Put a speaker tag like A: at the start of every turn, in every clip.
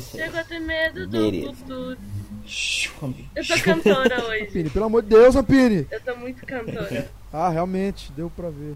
A: Chego a ter medo do
B: Beleza.
A: futuro. Eu tô cantora hoje.
C: Pini, pelo amor de Deus, Ampini.
A: Eu tô muito cantora.
C: Ah, realmente, deu pra ver.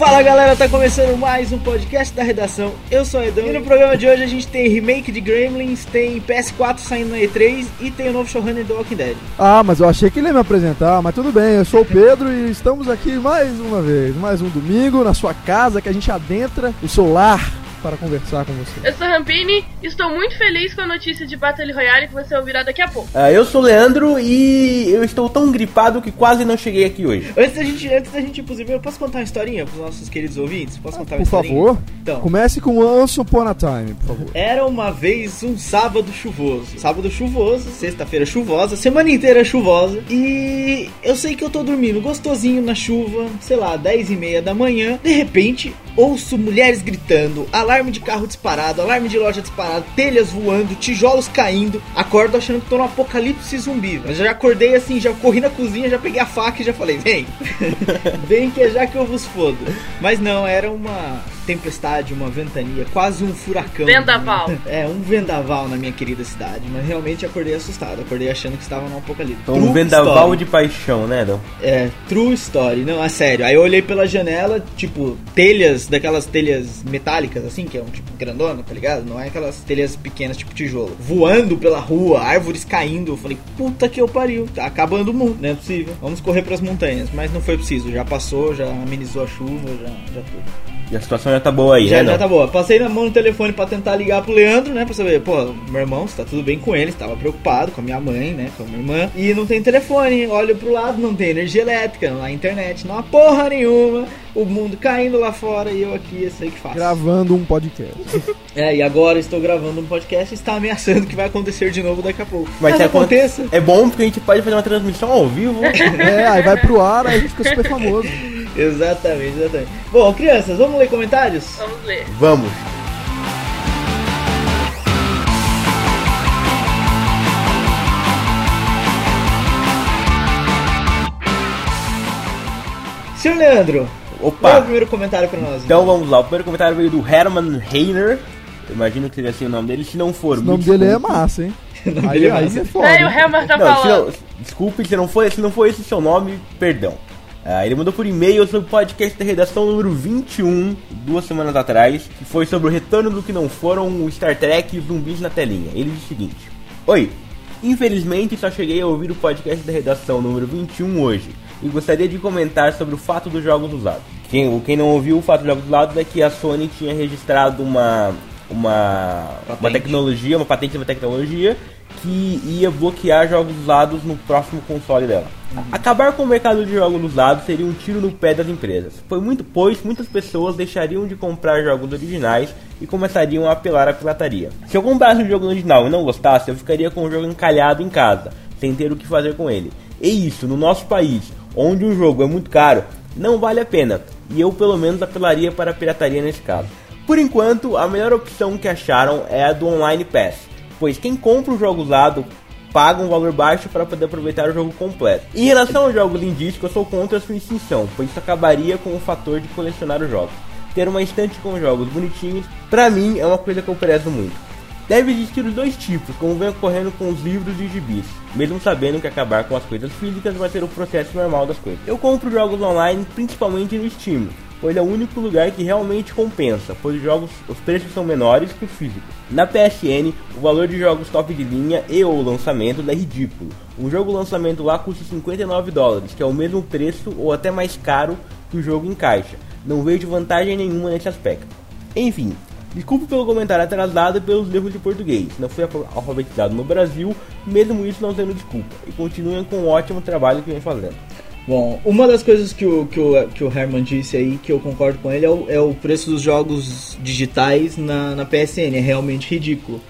B: Fala galera, tá começando mais um podcast da redação. Eu sou o Edão e no programa de hoje a gente tem remake de Gremlins, tem PS4 saindo na E3 e tem o novo showrunner do Walking Dead.
C: Ah, mas eu achei que ele ia me apresentar, mas tudo bem, eu sou o Pedro e estamos aqui mais uma vez, mais um domingo na sua casa que a gente adentra o seu lar para conversar com você.
A: Eu sou Rampini e estou muito feliz com a notícia de Battle Royale que você ouvirá daqui a pouco.
D: Ah, eu sou o Leandro e eu estou tão gripado que quase não cheguei aqui hoje.
B: Antes da gente, antes da gente e-mails, eu posso contar uma historinha pros nossos queridos ouvintes? Posso contar uma
C: Por
B: historinha?
C: favor,
B: Então,
C: comece com Once Upon a Time, por favor.
B: Era uma vez um sábado chuvoso. Sábado chuvoso, sexta-feira chuvosa, semana inteira chuvosa. E eu sei que eu tô dormindo gostosinho na chuva, sei lá, 10 e meia da manhã. De repente, ouço mulheres gritando, alarme de carro disparado, alarme de loja disparado, telhas voando, tijolos caindo. Acordo achando que tô no apocalipse zumbi. Mas já acordei assim, já corri na cozinha, já peguei a faca e já falei, vem. vem que é já que eu vos fodo. Mas não, era uma tempestade, uma ventania, quase um furacão.
A: Vendaval.
B: É, um vendaval na minha querida cidade, mas realmente acordei assustado, acordei achando que estava no apocalipse.
D: Então, um vendaval
B: story.
D: de paixão, né, Adão?
B: É, true story, não, é sério. Aí eu olhei pela janela, tipo, telhas, daquelas telhas metálicas, assim, que é um tipo grandona, tá ligado? Não é aquelas telhas pequenas, tipo tijolo. Voando pela rua, árvores caindo. Eu falei, puta que eu pariu, tá acabando o mundo, não é possível. Vamos correr pras montanhas, mas não foi preciso, já passou, já amenizou a chuva, já, já tudo.
D: E a situação já tá boa aí,
B: Já,
D: né,
B: já
D: Adão?
B: tá boa. Passei na mão no telefone pra tentar ligar pro Leandro, né? Pra saber, pô, meu irmão, se tá tudo bem com ele, estava preocupado com a minha mãe, né? Com a minha irmã. E não tem telefone. Olho pro lado, não tem energia elétrica, não há internet, não há porra nenhuma. O mundo caindo lá fora e eu aqui, eu sei que faço.
C: Gravando um podcast.
B: É, e agora estou gravando um podcast e está ameaçando que vai acontecer de novo daqui a pouco. Mas,
D: aconte-
B: aconteça.
D: É bom porque a gente pode fazer uma transmissão ao vivo.
C: É, aí vai pro ar, aí a gente fica super famoso.
B: Exatamente, exatamente. Bom, crianças, vamos ler comentários?
A: Vamos ler.
D: Vamos.
B: Senhor Leandro, qual é o
D: Opa!
B: primeiro comentário pra nós?
D: Então vamos lá. O primeiro comentário veio do Herman Reiner. Eu imagino que seria assim o nome dele. Se não for,
C: O
D: me
C: nome dele é massa, hein? Aí,
B: é
C: aí é foda.
A: Aí o? Helmer tá
D: Não, se
A: falando.
D: não, desculpe, se não, foi, se não foi esse o seu nome, perdão. Ah, ele mandou por e-mail sobre o podcast da redação número 21, duas semanas atrás, que foi sobre o retorno do que não foram o Star Trek e os zumbis na telinha. Ele diz o seguinte: Oi, infelizmente só cheguei a ouvir o podcast da redação número 21 hoje e gostaria de comentar sobre o fato dos jogos usados. Quem, quem não ouviu o fato dos jogos usados é que a Sony tinha registrado uma, uma, uma tecnologia, uma patente de uma tecnologia que ia bloquear jogos usados no próximo console dela. Acabar com o mercado de jogos usados seria um tiro no pé das empresas, foi muito, pois muitas pessoas deixariam de comprar jogos originais e começariam a apelar à pirataria. Se eu comprasse um jogo original e não gostasse, eu ficaria com o jogo encalhado em casa, sem ter o que fazer com ele. E isso, no nosso país, onde um jogo é muito caro, não vale a pena, e eu pelo menos apelaria para a pirataria nesse caso. Por enquanto, a melhor opção que acharam é a do Online Pass, pois quem compra o jogo usado paga um valor baixo para poder aproveitar o jogo completo. Em relação aos jogos em disco, eu sou contra a sua extinção, pois isso acabaria com o fator de colecionar os jogos. Ter uma estante com jogos bonitinhos, pra mim, é uma coisa que eu prezo muito. Deve existir os dois tipos, como vem ocorrendo com os livros e gibis, mesmo sabendo que acabar com as coisas físicas vai ser o processo normal das coisas. Eu compro jogos online principalmente no Steam, pois é o único lugar que realmente compensa, pois os jogos, os preços são menores que os físicos. Na PSN, o valor de jogos top de linha e ou lançamentos é ridículo. Um jogo lançamento lá custa 59 dólares, que é o mesmo preço ou até mais caro que o jogo em caixa. Não vejo vantagem nenhuma nesse aspecto. Enfim, desculpe pelo comentário atrasado e pelos erros de português. Não fui alfa- alfabetizado no Brasil, mesmo isso não sendo desculpa. E continuem com o ótimo trabalho que vem fazendo.
B: Bom, uma das coisas que o, que o, que o Herman disse aí, que eu concordo com ele, é o, é o preço dos jogos digitais na, na PSN. É realmente ridículo.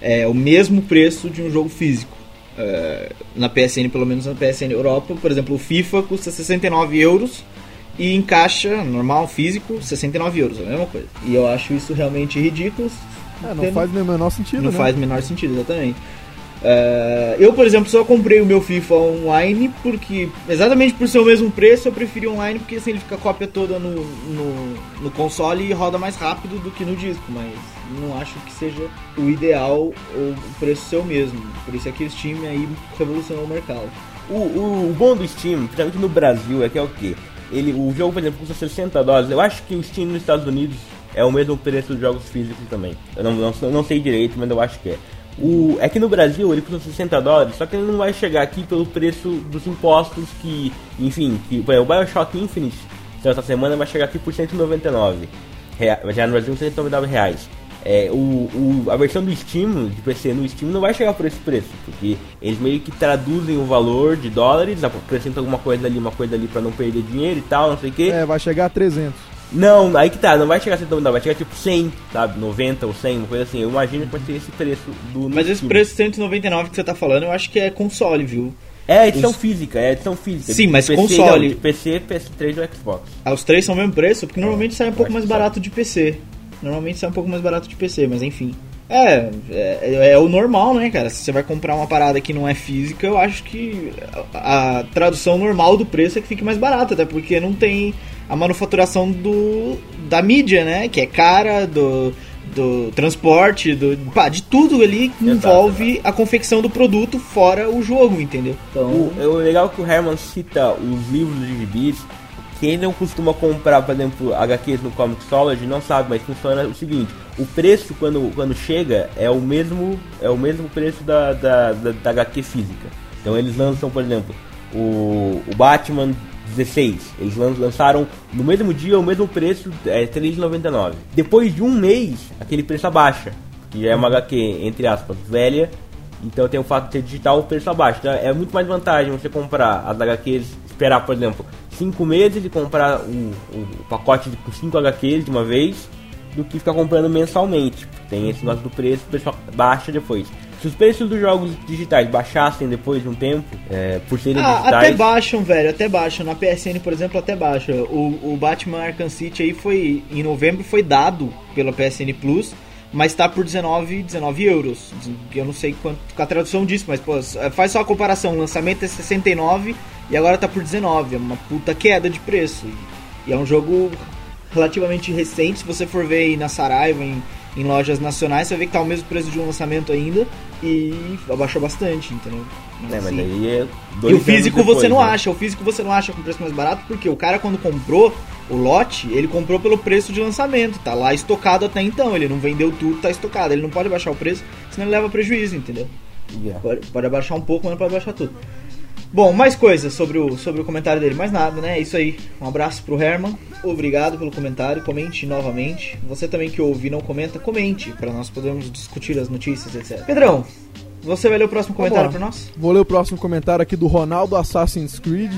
B: É o mesmo preço de um jogo físico. É, na PSN, pelo menos na PSN Europa, por exemplo, o FIFA custa 69 euros E em caixa, normal, físico, 69 euros, é a mesma coisa. E eu acho isso realmente ridículo.
C: É, não faz o menor sentido,
B: não
C: né?
B: faz o menor sentido, exatamente. É, eu, por exemplo, só comprei o meu FIFA online porque, exatamente por ser o mesmo preço, eu preferi online porque assim ele fica a cópia toda no, no, no console e roda mais rápido do que no disco, mas não acho que seja o ideal ou o preço ser o mesmo. Por isso é que o Steam aí revolucionou o mercado.
D: O, o, o bom do Steam, principalmente no Brasil, é que é o quê? Ele, o jogo, por exemplo, custa 60 dólares. Eu acho que o Steam nos Estados Unidos é o mesmo preço dos jogos físicos também. Eu não, não, não sei direito, mas eu acho que é. O, é que no Brasil ele custa 60 dólares, só que ele não vai chegar aqui pelo preço dos impostos que, enfim, que, o Bioshock Infinite, então, essa semana vai chegar aqui por 199 rea- vai chegar no Brasil 199 reais. É, o, o- a versão do Steam, de PC no Steam, não vai chegar por esse preço, porque eles meio que traduzem o valor de dólares, acrescentam alguma coisa ali, uma coisa ali pra não perder dinheiro e tal, não sei o que.
C: É, vai chegar a 300.
D: Não, aí que tá, não vai chegar a 199, vai chegar tipo 100, sabe, 90 ou 100, uma coisa assim. Eu imagino que vai ser esse preço do
B: Mas esse
D: Steam.
B: preço 199 que você tá falando, eu acho que é console, viu?
D: É edição
B: os-
D: física, é edição física.
B: Sim, mas
D: PC,
B: console.
D: não, PC, PS3 do Xbox.
B: Ah, Os três são o mesmo preço, porque normalmente sai um pouco mais barato de PC. Normalmente sai um pouco mais barato de PC, mas enfim. É, é, é o normal, né, cara? Se você vai comprar uma parada que não é física, eu acho que a, a tradução normal do preço é que fique mais barato, até porque não tem a manufaturação do, da mídia, né? Que é cara, do, do transporte, do, pá, de tudo ali que
D: Exato,
B: envolve a confecção do produto fora o jogo, entendeu? Então,
D: O, é o legal que o Herman cita os livros de gibis. Quem não costuma comprar, por exemplo, HQs no Comixology não sabe, mas funciona o seguinte: o preço quando, quando chega é o mesmo é o mesmo preço da, da, da, da HQ física. Então eles lançam, por exemplo, o, o Batman 16. Eles lan- lançaram no mesmo dia o mesmo preço, é R$ 3,99. Depois de um mês, aquele preço abaixa, que já é uma HQ, entre aspas, velha, então tem o fato de ser digital o preço abaixo. Então é muito mais vantagem você comprar as HQs, esperar, por exemplo, 5 meses e comprar o, o pacote de 5 HQs de uma vez, do que ficar comprando mensalmente. Tem esse negócio do preço, o preço baixa depois. Se os preços dos jogos digitais baixassem depois de um tempo, é, por serem
B: Ah,
D: digitais.
B: até baixam, velho, até baixam. Na PSN, por exemplo, até baixa. O, o Batman Arkham City aí foi, em novembro, foi dado pela PSN Plus, mas tá por 19, 19 euros. Eu não sei quanto com a tradução disso, mas pô, faz só a comparação. O lançamento é 69 e agora tá por 19. É uma puta queda de preço. E é um jogo relativamente recente. Se você for ver aí na Saraiva, em, em lojas nacionais, você ver que tá o mesmo preço de um lançamento ainda. E abaixou bastante, entendeu?
D: É, mas
B: assim,
D: aí é
B: e o físico
D: depois,
B: você não
D: né?
B: acha, o físico você não acha com preço mais barato, porque o cara quando comprou o lote, ele comprou pelo preço de lançamento, tá lá estocado até então, ele não vendeu tudo, tá estocado, ele não pode baixar o preço, senão ele leva prejuízo, entendeu?
D: Yeah.
B: Pode, pode abaixar um pouco, mas não pode abaixar tudo. Bom, mais coisas sobre o, sobre o comentário dele, mais nada, né? É isso aí. Um abraço pro Herman. Obrigado pelo comentário. Comente novamente. Você também que ouve e não comenta, comente para nós podermos discutir as notícias, etc. Pedrão, você vai ler o próximo comentário para nós?
C: Vou ler o próximo comentário aqui do Ronaldo Assassin's Creed,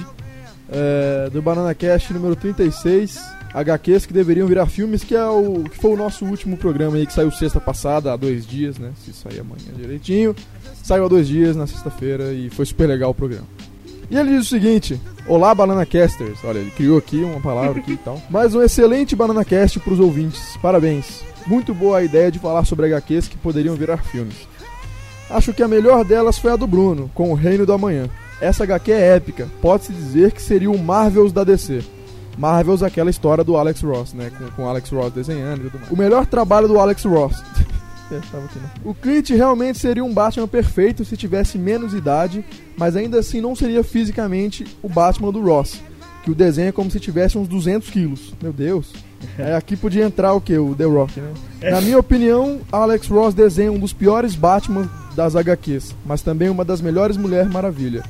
C: é, do Banana Cast número 36. HQs que deveriam virar filmes, que é o que foi o nosso último programa aí que saiu sexta passada, há dois dias, né? Se sair amanhã direitinho. Saiu há dois dias na sexta-feira e foi super legal o programa. E ele diz o seguinte: Olá, Banana Casters. Olha, ele criou aqui uma palavra aqui e tal. Mais um excelente Banana Cast pros ouvintes. Parabéns. Muito boa a ideia de falar sobre HQs que poderiam virar filmes. Acho que a melhor delas foi a do Bruno, com o Reino do Amanhã. Essa HQ é épica, pode-se dizer que seria o Marvels da DC. Marvels, aquela história do Alex Ross, né? Com o Alex Ross desenhando e tudo mais. O melhor trabalho do Alex Ross. É, tava aqui, né? O Clint realmente seria um Batman perfeito se tivesse menos idade, mas ainda assim não seria fisicamente o Batman do Ross, que o desenho é como se tivesse uns 200 quilos. Meu Deus. É, aqui podia entrar o que? O The Rock, né? Na minha opinião, Alex Ross desenha um dos piores Batman das HQs, mas também uma das melhores Mulher Maravilha.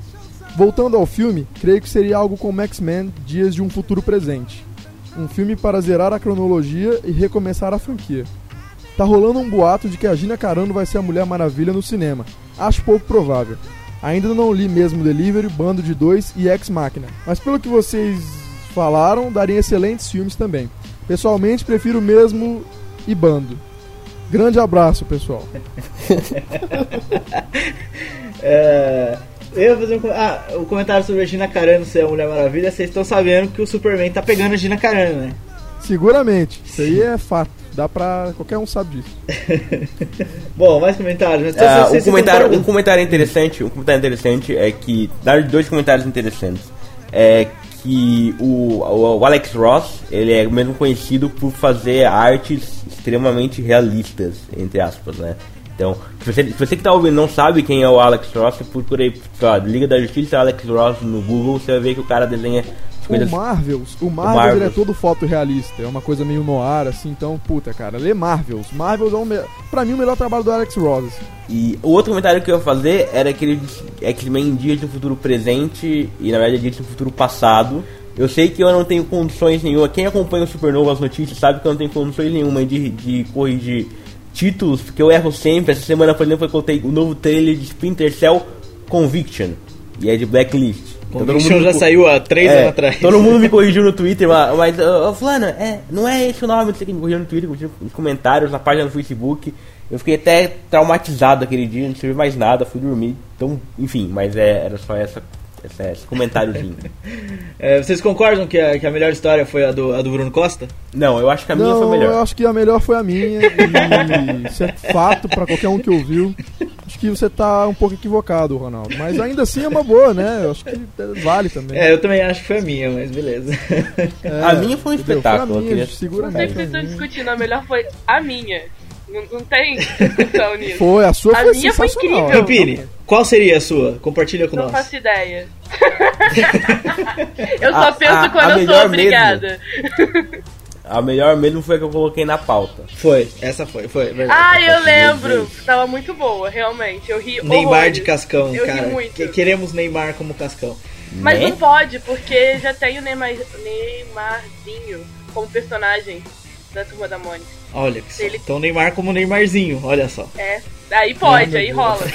C: Voltando ao filme, creio que seria algo como X-Men Dias de um Futuro Presente. Um filme para zerar a cronologia e recomeçar a franquia. Tá rolando um boato de que a Gina Carano vai ser a Mulher Maravilha no cinema. Acho pouco provável. Ainda não li mesmo Delivery, Bando de Dois e Ex Machina. Mas pelo que vocês falaram, dariam excelentes filmes também. Pessoalmente, prefiro mesmo e Bando. Grande abraço, pessoal.
B: É, Eu ia fazer um, ah, o comentário sobre a Gina Carano ser a Mulher Maravilha. Vocês estão sabendo que o Superman tá pegando a Gina Carano, né?
C: Seguramente. Isso aí é fato. Dá pra. Qualquer um sabe disso.
B: Bom, mais comentários. Mas
D: Ah, um, comentário, um comentário interessante, um comentário interessante é que, dar dois comentários interessantes, é que o, o, o Alex Ross, ele é mesmo conhecido por fazer artes extremamente realistas, entre aspas, né? Então, se você, se você que tá ouvindo não sabe quem é o Alex Ross, você procura aí, sei lá, Liga da Justiça Alex Ross no Google, você vai ver que o cara desenha
C: O Marvels, o Marvels,
D: Marvels.
C: ele é todo fotorrealista, é uma coisa meio noir, assim, então, puta, cara, lê Marvels. Marvels é o me... pra mim o melhor trabalho do Alex Ross. assim.
D: E o outro comentário que eu ia fazer era que ele disse X-Men dias do futuro presente e na verdade dias do futuro passado. Eu sei que eu não tenho condições nenhuma. Quem acompanha o Supernova as notícias sabe que eu não tenho condições nenhuma de, de corrigir títulos, porque eu erro sempre. Essa semana, por exemplo, eu contei o novo trailer de Splinter Cell Conviction e é de Blacklist. Então, todo
B: Conviction
D: mundo
B: já
D: co-
B: saiu há três
D: é,
B: anos atrás.
D: Todo mundo me corrigiu no Twitter, mas, ô, ô, Fulano, é, não é esse o nome, não sei quem me corrigiu no Twitter, corrigiu nos comentários, na página do Facebook. Eu fiquei até traumatizado aquele dia, não tive mais nada, fui dormir. Então, enfim, mas é, era só essa, essa- esse comentáriozinho.
B: É, vocês concordam que a, que a melhor história foi a do, a do Bruno Costa?
D: não, eu acho que a minha
C: não,
D: foi
C: eu
D: melhor.
C: acho que a melhor foi a minha, e isso é fato pra qualquer um que ouviu. Acho que você tá um pouco equivocado, Ronaldo. Mas ainda assim é uma boa, né? Eu acho que vale também.
B: É, eu também acho que foi a minha, mas beleza.
C: É,
D: A minha foi um
C: entendeu?
D: espetáculo,
C: Foi a
D: eu
C: minha,
D: queria-
C: segura
A: Não sei
C: mesmo.
A: que vocês estão discutindo, a melhor foi a minha. Não, não tem discussão nisso.
C: Foi, a sua
A: A
C: foi
A: minha foi incrível.
B: Campini, qual seria a sua? Compartilha com
A: Não
B: nós.
A: faço ideia. eu só
D: A-
A: penso
D: a-
A: quando
D: a
A: eu sou obrigada.
D: A melhor mesmo foi a que eu coloquei na pauta.
B: Foi, essa foi, foi. verdade.
A: Ah, eu lembro. Tava muito boa, realmente. Eu ri
B: Neymar
A: horrores.
B: de Cascão,
A: Eu ri
B: cara.
A: muito.
B: Que- queremos Neymar como Cascão.
A: Mas
D: Né?
A: não pode, porque já tem o Neymar, Neymarzinho como personagem da Turma da Mônica.
B: Olha que só.
A: Ele-
B: Então Neymar como Neymarzinho, olha só.
A: É. Aí pode, aí
C: Deus.
A: rola.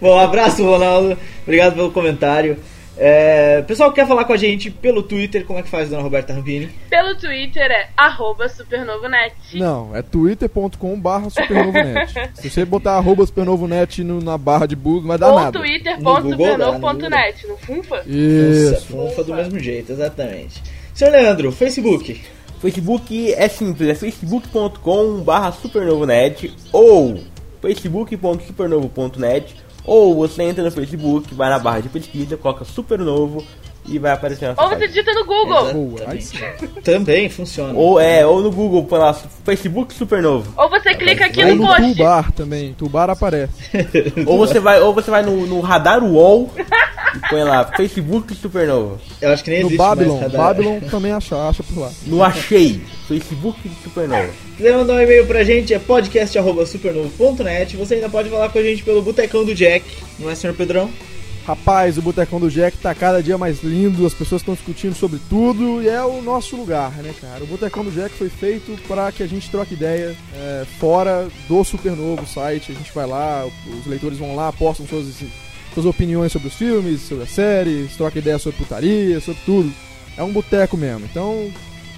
B: Bom, um abraço, Ronaldo. Obrigado pelo comentário. É, pessoal que quer falar com a gente pelo Twitter, como é que faz, dona Roberta Rampini?
A: Pelo Twitter é arroba supernovonet.
C: Não, é twitter.com barra supernovonet. Se você botar arroba supernovonet no- na barra de busca, não vai dar
A: Ou
C: nada.
B: No dá,
A: twitter.supernovo.net. No Funfa?
B: Nossa,
C: Isso.
B: funfa do mesmo jeito, exatamente. Senhor Leandro, Facebook.
D: Facebook é simples, é facebook.com barra supernovonet ou facebook.supernovo.net ou você entra no Facebook, vai na barra de pesquisa, coloca supernovo e vai aparecer na
A: Ou você digita no Google.
B: Também funciona.
D: Ou é, ou no Google, põe lá Facebook Supernovo.
A: Ou você clica aqui
C: Ou
A: no
C: no
A: post.
C: Tubar também. Tubar aparece.
D: ou você vai, ou você vai no, no radar UOL põe lá Facebook Supernovo.
B: Eu acho que nem
C: No
B: existe
C: Babylon.
B: mais.
C: Babylon também acha, acha por lá.
D: No Achei, Facebook Supernova.
B: quiser mandar um e-mail pra gente, é podcast.supernovo.net. Você ainda pode falar com a gente pelo Botecão do Jack, não é, senhor Pedrão?
C: Rapaz, o Botecão do Jack tá cada dia mais lindo, as pessoas estão discutindo sobre tudo e é o nosso lugar, né, cara? O Botecão do Jack foi feito para que a gente troque ideia é, fora do Supernovo site. A gente vai lá, os leitores vão lá, postam suas, suas opiniões sobre os filmes, sobre as séries, troca ideia sobre putaria, sobre tudo. É um boteco mesmo. Então,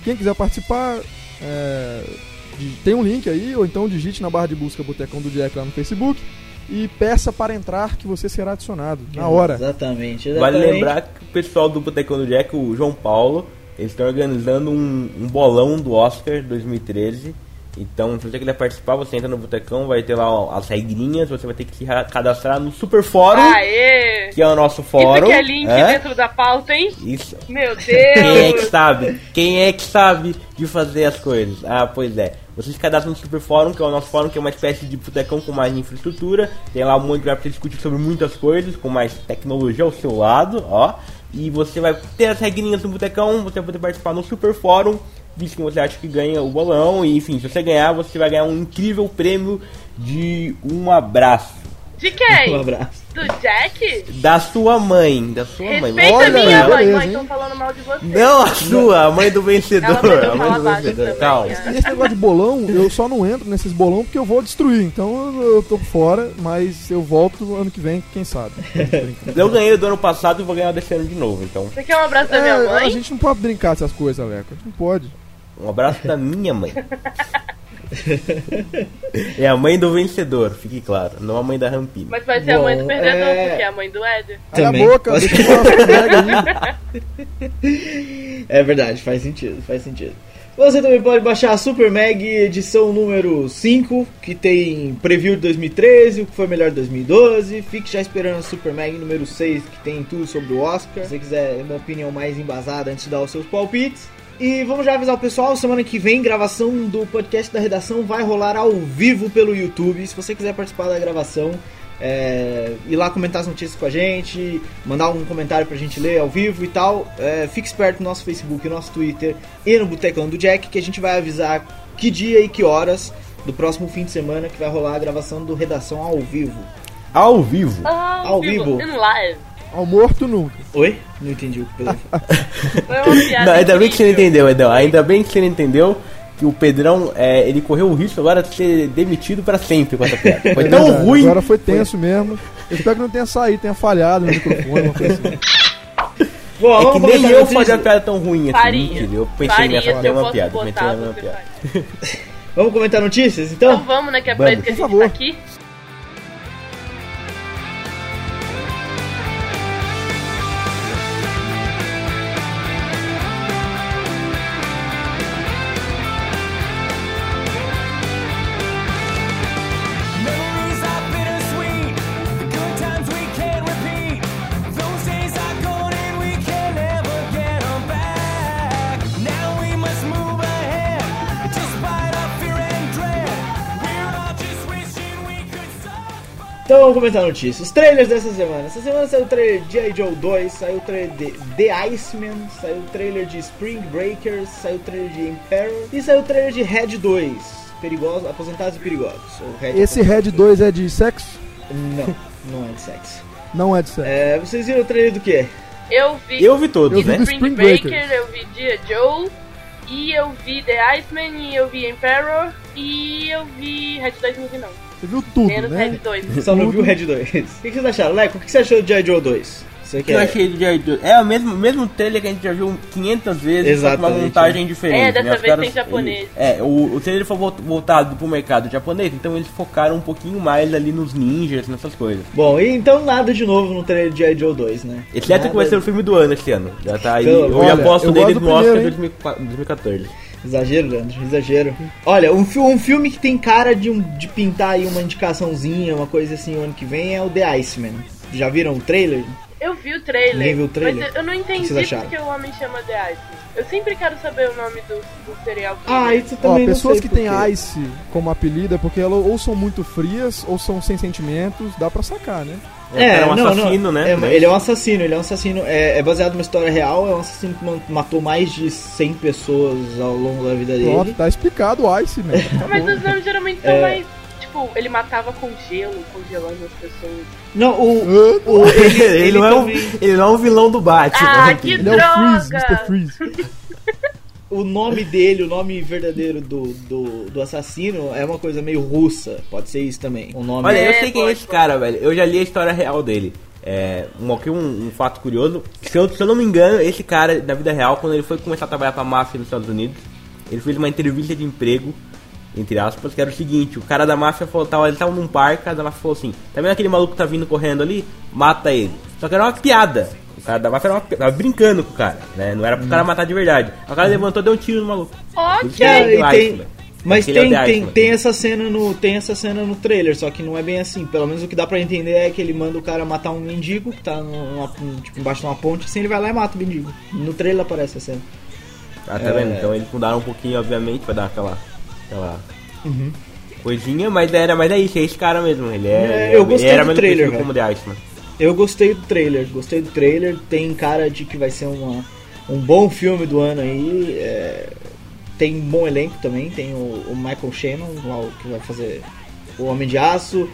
C: quem quiser participar, é, tem um link aí, ou então digite na barra de busca Botecão do Jack lá no Facebook e peça para entrar que você será adicionado na hora.
B: Exatamente,
D: Vale
B: exatamente.
D: lembrar que o pessoal do Botecão do Jack, o João Paulo, eles estão organizando um, um bolão do Oscar 2013. Então, se você quiser participar, você entra no Botecão, vai ter lá as regrinhas, você vai ter que se ra- cadastrar no Super Fórum,
A: Aê!
D: que é o nosso fórum.
A: Isso aqui é link
D: é?
A: dentro da pauta, hein?
D: Isso.
A: Meu
D: Quem é que
A: Deus!
D: sabe? Quem é que sabe de fazer as coisas? Ah, pois é. Você se cadastra no Super Fórum, que é o nosso fórum, que é uma espécie de botecão com mais infraestrutura. Tem lá um monte de lugar pra você discutir sobre muitas coisas, com mais tecnologia ao seu lado, ó. E você vai ter as regrinhas no botecão, você vai poder participar no Super Fórum, diz que você acha que ganha o bolão, e enfim, se você ganhar, você vai ganhar um incrível prêmio de um abraço.
A: De quem?
B: Um abraço.
A: Do Jack?
D: Da sua mãe, da sua mãe.
A: Respeita
C: Olha
A: a minha mãe.
C: beleza,
A: Mãe, estão falando mal de você.
D: Não a sua, a mãe do vencedor. A mãe do vencedor. Calma.
A: é.
C: E esse negócio de bolão, eu só não entro nesses bolão porque eu vou destruir. Então eu, tô fora, mas eu volto ano que vem, quem sabe.
D: Eu ganhei do ano passado e vou ganhar desse ano de novo, então.
A: Você quer um abraço da minha
C: É,
A: mãe?
C: a gente não pode brincar dessas coisas, Aleco. A gente não pode.
D: Um abraço da minha mãe. É a mãe do vencedor, fique claro, não a mãe da Rampini.
A: Mas vai ser a mãe do
B: Bom,
A: perdedor,
B: é-
A: porque é a mãe do Éder.
C: Cala a
B: Também.
C: boca, deixa eu.
B: É verdade, faz sentido, faz sentido. Você também pode baixar a Super Mag edição número 5, que tem preview de 2013, o que foi melhor de 2012. Fique já esperando a Super Mag número 6, que tem tudo sobre o Oscar. Se você quiser uma opinião mais embasada antes de dar os seus palpites. E vamos já avisar o pessoal, semana que vem, gravação do podcast da redação vai rolar ao vivo pelo YouTube. Se você quiser participar da gravação, é, ir lá comentar as notícias com a gente, mandar um comentário pra gente ler ao vivo e tal. É, fique esperto no nosso Facebook, no nosso Twitter e no Botecão do Jack, que a gente vai avisar que dia e que horas do próximo fim de semana que vai rolar a gravação do Redação ao vivo.
D: Ao vivo.
A: Ah,
B: Ao vivo.
A: In live.
C: Ao morto nunca.
B: Oi? Não entendi o que o Pedro falou.
A: Foi uma piada
D: Não, ainda bem que você não entendeu, Edão. Ainda bem que você não entendeu que o Pedrão, é, ele correu o risco agora de ser demitido pra sempre com essa piada. Foi
C: É
D: tão
C: verdade,
D: ruim.
C: Agora foi tenso mesmo. Eu espero que não tenha saído, tenha falhado no microfone, uma coisa assim.
B: Bom,
D: É que nem eu fazia uma piada tão ruim assim.
A: Faria.
D: Mentira, eu pensei nessa
A: se
D: fazer uma piada.
A: você
D: piada.
B: Vamos comentar notícias,
A: Então
B: então?
A: vamos, né? Que é pra
D: Vamos,
A: isso que a gente
C: favor.
A: tá aqui.
B: Vamos comentar notícias. Os trailers dessa semana. Essa semana saiu o trailer de G.I. Joe 2, saiu o trailer de The Iceman, saiu o trailer de Spring Breakers, saiu o trailer de Emperor e saiu o trailer de Red 2. Perigosos, aposentados e perigosos. Red
C: Esse. Red 2 é de sexo?
B: Não, não é de sexo.
C: Não é de sexo.
B: É, vocês viram o trailer do quê?
A: Eu vi
D: Eu vi todos,
C: Eu vi
D: né?
A: Spring
C: Spring
A: Breaker,
C: Breakers.
A: eu vi Dia Joe, e eu vi The Iceman, e eu vi Emperor, e eu vi Red 2 não vi não.
C: Você viu tudo,
A: Menos
C: né?
A: Red 2.
B: Só não viu o Red 2. O que que vocês acharam? Leco, o que você achou do G.I. Joe 2? Você
D: O
B: que
D: eu achei de G.I. Joe? É o mesmo, mesmo trailer que a gente já viu 500 vezes, só com uma
B: Exatamente.
D: montagem diferente.
A: É, dessa
D: né?
A: Vez tem japonês.
D: ele- é, o, o trailer foi volt- voltado pro mercado japonês, então eles focaram um pouquinho mais ali nos ninjas, nessas coisas.
B: Bom, e então nada de novo no trailer de G.I. Joe 2, né?
D: Exceto
B: Nada-
D: que vai ser o filme do ano esse ano. Já tá aí.
B: Pelo-
D: eu
C: olha,
D: já aposto
C: eu
D: nele
C: do
D: no Oscar
C: primeiro,
D: 2004 2014.
B: Exagero, Leandro, exagero. Olha, um, fi- um filme que tem cara de, um, de pintar aí uma indicaçãozinha, uma coisa assim, o ano que vem é o The Iceman. Já viram o trailer?
A: Eu vi o trailer.
B: Ninguém viu o trailer?
A: Mas eu não entendi porque o homem chama The Iceman. Eu sempre quero saber o nome do, do serial
B: Ah,
A: killer.
B: isso
C: Ó,
B: também não
C: pessoas
B: sei
C: que têm. Ice como apelido é porque elas ou são muito frias ou são sem sentimentos, dá pra sacar, né?
D: Cara é um
B: não,
D: assassino,
B: não.
D: né?
B: É,
D: Mas-
B: ele é um assassino, ele é um assassino. É, é baseado numa história real, é um assassino que ma- matou mais de 100 pessoas ao longo da vida
C: Pronto,
B: dele.
C: tá explicado o Ice, né?
A: Mas os nomes geralmente são
B: É.
A: mais. Tipo, ele matava com gelo, congelando as pessoas.
B: Não, o. o
D: ele,
B: ele
D: não é um, ele não é um vilão do Batman.
A: Ah, que
C: Ele é o Freeze,
A: droga!
C: Mr. Freeze.
B: O nome dele, o nome verdadeiro do, do, do assassino é uma coisa meio russa. Pode ser isso também. O nome
D: Olha,
A: É,
D: eu sei quem é esse cara, velho. Eu já li a história real dele. É, um, aqui um, um fato curioso. Se eu, se eu não me engano, esse cara, na vida real, quando ele foi começar a trabalhar pra máfia nos Estados Unidos, ele fez uma entrevista de emprego, entre aspas, que era o seguinte, o cara da máfia falou, tava, ele tava num parque, a da máfia falou assim, tá vendo aquele maluco que tá vindo correndo ali? Mata ele. Só que era uma piada. O cara da máfia uma, tava brincando com o cara, né? Não era pro cara matar de verdade. O cara levantou e deu um tiro no maluco.
A: Ok.
D: é
B: É, tem-. Mas
D: é
B: tem, tem,
D: Iceman.
B: tem essa cena no tem essa cena no trailer, só que não é bem assim. Pelo menos o que dá pra entender é que ele manda o cara matar um mendigo que tá numa, tipo, embaixo de uma ponte, assim ele vai lá e mata o mendigo. No trailer aparece a cena.
D: Ah, tá vendo? Então eles mudaram um pouquinho, obviamente, pra dar aquela. aquela coisinha, mas era, mas é isso, é esse cara mesmo. Ele é.
B: É,
D: ele
B: eu gostei
D: ele era
B: do trailer,
D: como The Iceman.
B: Eu gostei do trailer, gostei do trailer. Tem cara de que vai ser uma, um bom filme do ano aí. é, tem um bom elenco também. Tem o, o Michael Shannon, lá, o que vai fazer o Homem de Aço.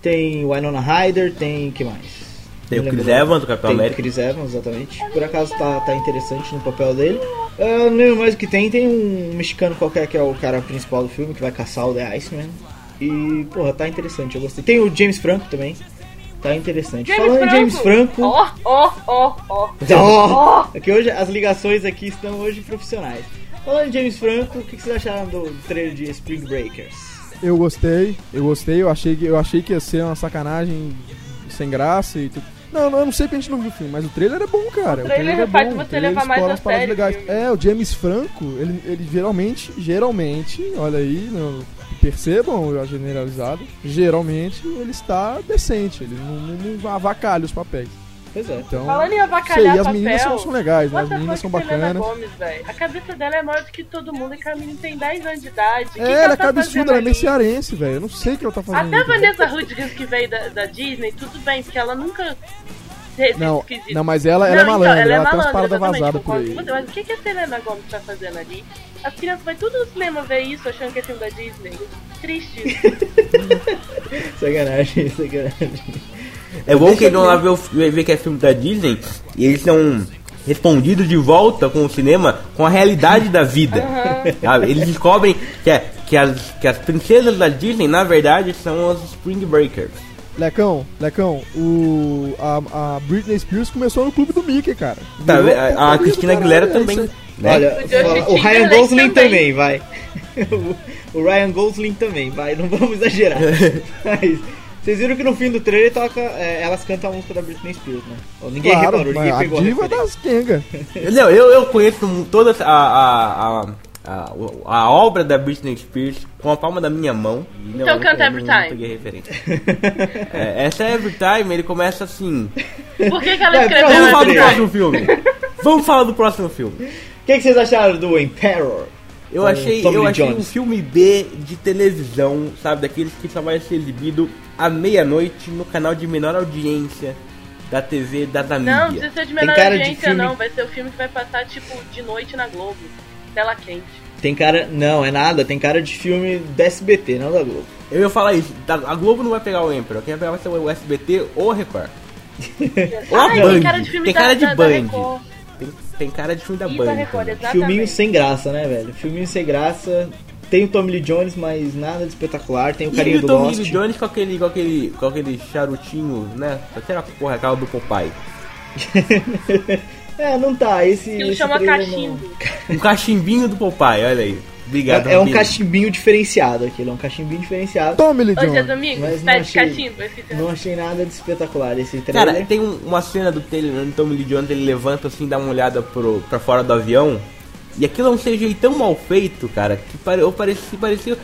B: Tem o Winona Ryder, tem que mais?
D: Tem o Chris. Evans, do Capitão
B: Tem o
D: América.
B: Chris Evans, exatamente. Por acaso tá, tá interessante no papel dele. Eu não lembro mais o que tem. Tem um mexicano qualquer que é o cara principal do filme, que vai caçar o The Iceman. E, porra, tá interessante, eu gostei. Tem o James Franco também. Tá interessante. Falando em James Franco.
A: Ó, ó, ó, ó.
B: Ó, é que hoje as ligações aqui estão hoje profissionais. Falando em James Franco, o que que vocês acharam do trailer de Spring Breakers?
C: Eu gostei, eu gostei, eu achei que, eu achei que ia ser uma sacanagem sem graça e tudo. Não, não, eu não sei porque a gente não viu o filme, mas o trailer é bom, cara.
A: O trailer
C: é
A: faz
C: bom.
A: você
C: o trailer
A: levar mais a sério o
C: legais. É, o James Franco, ele, ele geralmente, geralmente, olha aí, não, percebam a generalizado, geralmente ele está decente, ele não, não, não avacalha os papéis.
B: Pois é.
C: Então,
A: Falando em
C: sei,
A: avacalhar
C: e as
A: papel,
C: meninas são, são legais, né? As meninas são
A: Selena
C: bacanas.
A: Gomes? A cabeça dela é maior do que todo mundo e que a menina tem 10 anos de idade. Que
C: É,
A: que
C: ela é
A: tá
C: cabeçuda, ela é meio cearense, velho. Eu não sei o que ela tá fazendo.
A: Até a Vanessa Hudgens que veio da, da Disney, tudo bem, porque ela nunca
C: Não,
A: esquisito.
C: não, mas ela, ela é
A: Não, então,
C: malandra, ela, tem umas
A: malandra,
C: paradas
A: exatamente,
C: vazadas por aí.
A: você, Mas o que, que a Selena Gomes tá fazendo ali? As crianças vai tudo no cinema ver isso, achando que é filme da Disney. Triste.
B: Sacanagem, sacanagem.
D: É bom que eles vão lá ver, ver que é filme da Disney e eles são respondidos de volta com o cinema com a realidade da vida. Sabe? Eles descobrem que, é- que, as, que as princesas da Disney, na verdade, são as Spring Breakers.
C: Lecão, Lecão, o, a, a Britney Spears começou no clube do Mickey, cara.
D: Tá, a, a Cristina Aguilera também. Né?
B: Olha,
A: O
B: o Ryan Gosling
A: também.
B: também, vai. O, o Ryan Gosling também, vai. Não vamos exagerar. Mas, vocês viram que no fim do trailer toca, é, elas cantam a música da Britney Spears, né? Ninguém
C: Claro,
B: reparou, ninguém pegou a
C: diva das Kenga.
D: Não, eu, eu conheço toda a, a, a, a, a obra da Britney Spears com a palma da minha mão. E não,
A: Então
D: eu
A: canta
D: não-
A: Every
D: não
A: Time.
D: peguei referência. É, essa é Every Time, ele começa assim.
A: Por que, que ela escreveu
D: Vamos falar do próximo filme. Vamos falar do próximo filme.
B: O que, que vocês acharam do Emperor?
D: Eu
B: Com
D: achei,
B: Tommy
D: eu achei um filme B de televisão, sabe? Daqueles que só vai ser exibido à meia-noite no canal de menor audiência da TV da
A: Não, não
D: Namíbia.
A: precisa ser de menor
B: de
A: audiência,
B: filme-
A: não. Vai ser o filme que vai passar, tipo, de noite na Globo. Tela quente.
B: Tem cara. Não, é nada, tem cara de filme da SBT, não da Globo.
D: Eu ia falar isso, a Globo não vai pegar o Emperor, quem vai pegar vai ser o SBT ou a Record. Ou a Band,
A: tem cara de filme
D: tem
A: da,
D: cara de
A: da, da
D: Band.
A: Record.
D: Tem, tem cara de filme da
A: E
D: Band.
A: da Record.
B: Filminho sem graça, né, velho? Filminho sem graça. Tem o Tommy Lee Jones, mas nada de espetacular. Tem o
D: E
B: carinho
D: o
B: do
D: Tommy
B: Lost.
D: Lee Jones com aquele, com aquele, com aquele charutinho, né? Será que porra é aquela do Popeye?
B: É, não tá. Esse.
A: Aquilo
B: esse
A: chama
B: trailer não-
A: cachimbo.
D: Um cachimbinho do Popeye, olha aí. Obrigado.
B: É, é um cachimbinho diferenciado aquilo, é um cachimbinho diferenciado.
C: Tome,
A: Hoje é domingo,
B: Mas não
A: pede
B: achei-
A: cachimbo.
B: Não achei nada de espetacular esse trailer.
D: Cara, tem um- uma cena do trailer onde o Tommy Lee Jones ele levanta assim, dá uma olhada pro, pra fora do avião. E aquilo é um CGI tão mal feito, cara, que pare, eu pareci, parecia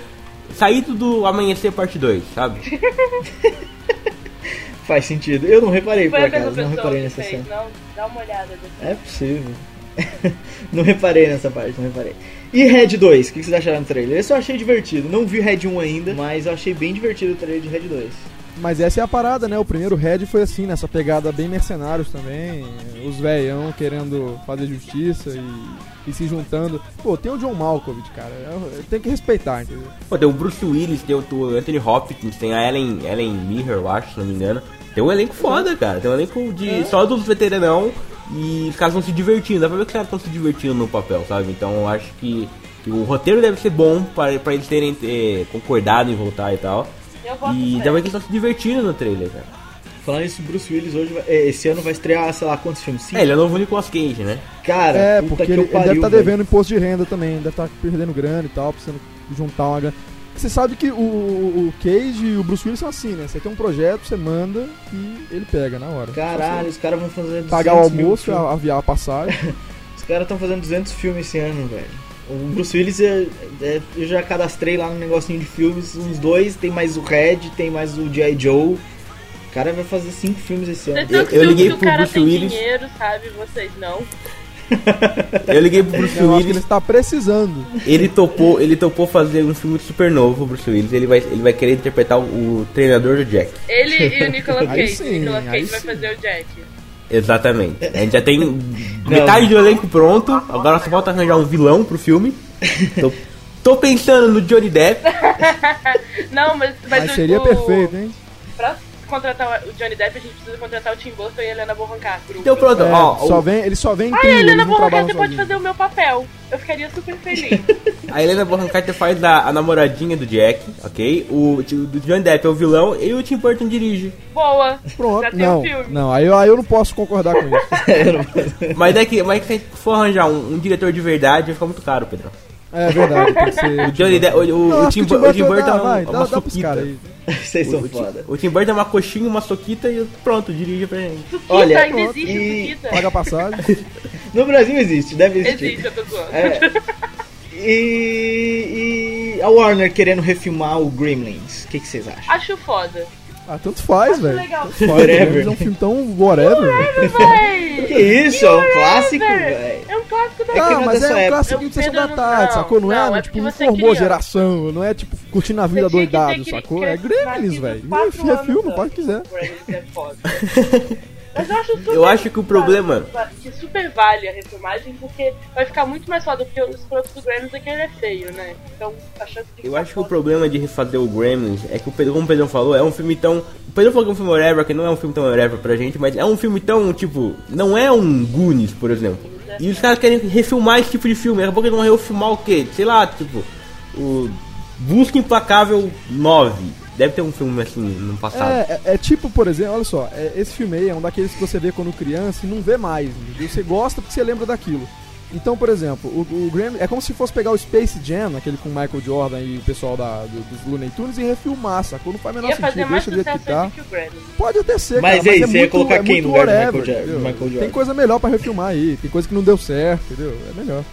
D: saído do Amanhecer Parte 2, sabe?
B: Faz sentido. Eu não reparei
A: Foi
B: por acaso, não reparei nessa
A: fez,
B: cena.
A: não? Dá uma olhada depois.
B: É possível. não reparei nessa parte, não reparei. E Red 2, o que vocês acharam do trailer? Eu só achei divertido. Não vi Red 1 ainda, mas eu achei bem divertido o trailer de Red 2.
C: Mas essa é a parada, né? O primeiro Red foi assim, nessa pegada bem mercenários também. Os velhão querendo fazer justiça e, e se juntando. Pô, tem o John Malkovich, cara. eu- Tem que respeitar, entendeu?
D: Pô, tem o Bruce Willis, tem o, Anthony Hopkins, tem a Ellen, Ellen Mirror, eu acho, se não me engano. Tem um elenco foda, cara. Tem um elenco de só dos veteranão e os caras estão se divertindo. Dá pra ver que os caras estão se divertindo no papel, sabe? Então eu acho que, que o roteiro deve ser bom pra, pra eles terem eh, concordado em voltar e tal. E dá pra ver que eles estão se divertindo no trailer, cara.
B: Falando isso, Bruce Willis hoje, vai- é, esse ano vai estrear, sei lá, quantos filmes? Cinco?
D: É, ele é novo Nicolas Cage, né?
B: Cara,
C: É,
B: puta
C: porque
B: que
C: ele,
B: eu
C: ele
B: pariu,
C: deve estar
B: velho.
C: devendo imposto de renda também, deve estar perdendo grana e tal, precisando juntar uma grana. Você sabe que o, o Cage e o Bruce Willis são assim, né? Você tem um projeto, você manda e ele pega na hora.
B: Caralho, os caras vão fazer 200
C: Pagar o
B: mil
C: almoço, a- aviar a passagem.
B: Os caras estão fazendo 200 filmes esse ano, velho. O Bruce Willis, é- é- eu já cadastrei lá no negocinho de filmes, uns dois, tem mais o Red, tem mais o G.I. Joe. O cara vai fazer cinco filmes esse ano.
A: Tantos
D: eu liguei pro
A: o cara
D: Bruce
A: tem
D: Willis.
A: dinheiro, sabe? Vocês não.
D: Eu liguei pro Bruce
C: Eu acho que ele
D: Willis,
C: está precisando.
D: ele topou, ele topou fazer um filme super novo, o Bruce Willis. Ele vai, ele vai querer interpretar o, o treinador do Jack.
A: Ele e o Nicolas Cage.
C: sim,
A: Nicolas Cage vai
C: sim.
A: fazer o Jack.
D: Exatamente. A gente já tem metade do elenco pronto. Agora só falta arranjar um vilão pro filme. Tô, tô pensando no Johnny Depp.
A: Não, mas, mas,
C: Mas seria
A: o-
C: perfeito, hein?
A: Pra, contratar o Johnny Depp, a gente precisa contratar o Tim Burton e a Helena Bonham Carter.
D: Então pronto,
C: É,
D: ó.
C: só
D: o-
C: vem, ele só vem em
A: Ai, a Helena Bonham Carter pode fazer o meu papel. Eu ficaria super feliz.
D: A Helena Bonham Carter faz a, a namoradinha do Jack, ok? O, o do Johnny Depp é o vilão e o Tim Burton dirige.
A: Boa.
C: Pronto,
A: Já tem
C: não,
A: um filme.
C: não, aí, eu- aí eu não posso concordar com isso.
D: Mas é que, mas é se a gente for arranjar um, um diretor de verdade, vai ficar muito caro, Pedro.
C: É verdade, tem que ser.
D: O Johnny Depp, o, o, o Tim, o Burton
C: dá,
D: é um-
C: vai,
D: é
C: dá,
D: uma
C: dá
D: soquita.
C: aí.
B: Vocês
D: O,
B: são
D: o, Tim-
B: foda.
D: o Tim Burton é uma coxinha, uma soquita e pronto, dirige pra gente.
A: Suquita,
B: Olha,
A: ainda
C: pronto,
A: existe
B: e-
A: o Suquita?
C: Paga a passagem.
B: No Brasil existe, deve existir.
A: Existe, eu tô zoando.
B: É. E, e a Warner querendo refilmar o Gremlins. O que, que vocês acham?
A: Acho foda.
C: Ah, tanto faz, velho. faz,
B: Whatever.
C: É um filme tão whatever. velho.
B: Que isso, é um clássico, velho.
A: É um clássico da
B: É que
C: Ah,
B: não é
C: mas é um
B: época.
C: clássico de
A: Eu-
C: sessão da
A: não-
C: tarde,
A: não,
C: sacou? Não,
A: não,
C: é,
A: é
C: tipo, não formou
A: queria-
C: geração, não é tipo curtindo a vida doidado, sacou? É Gremlins, velho.
A: quatro
C: É filme,
A: anos
C: faz o que quiser.
A: Mas eu acho super
D: Eu acho que o problema-
A: Que super vale a refilmagem, porque vai ficar muito mais foda, porque os produtos do Gremlins é que ele é feio, né? Então a chance de
D: Eu acho que o problema de refazer o Gremlins é que o Pedro, como o Pedro falou, é um filme tão. O Pedro falou que é um filme whatever, que não é um filme tão whatever pra gente, mas é um filme tão, tipo, não é um Goonies, por exemplo. E os caras querem refilmar esse tipo de filme. Daqui a pouco eles vão refilmar o quê? Sei lá, tipo, o Busca Implacável 9. Deve ter um filme assim no passado.
C: É, é, é tipo, por exemplo, olha só, é, esse filme aí é um daqueles que você vê quando criança e não vê mais. entendeu? Você gosta porque você lembra daquilo. Então, por exemplo, o, o Gremlin é como se fosse pegar o Space Jam, aquele com o Michael Jordan e o pessoal da, do- dos Looney Tunes, e refilmar, sacou? Não faz o menor
A: Ia fazer
C: sentido,
A: mais
C: deixa do jeito que tá. Pode até ser,
B: Mas
C: cara,
B: aí,
C: é
B: você ia
C: muito,
B: colocar
C: é
B: quem
C: muito
B: no lugar do
C: whatever,
B: Michael
C: entendeu?
B: Michael Jordan?
C: Tem coisa melhor pra refilmar aí, tem coisa que não deu certo, entendeu? É melhor.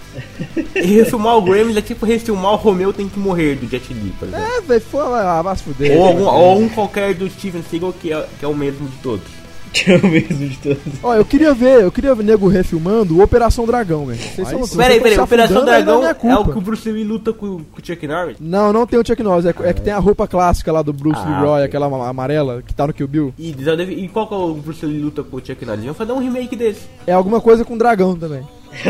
D: E refilmar o Gremlins é tipo refilmar o Romeu Tem que Morrer do Jet Li, por exemplo.
C: É, velho, foi lá, vai se fuder.
D: Ou, algum, ou um qualquer do Steven Seagal que é, que é o mesmo de todos.
B: Que é o mesmo de todos.
C: Ó, eu queria ver, eu queria ver nego refilmando o Operação Dragão, velho.
D: Peraí, peraí, Operação
C: na
D: Dragão é o
C: culpa.
D: que o Bruce Lee luta com, com o Chuck Norris?
C: Não, não tem o Chuck Norris, é, é que tem a roupa clássica lá do Bruce
D: Ah,
C: Leroy, aquela ama- amarela que tá no Kill Bill.
D: E, já deve- e qual que é o Bruce Lee luta com o Chuck Norris? Vamos fazer um remake desse.
C: É alguma coisa com dragão também.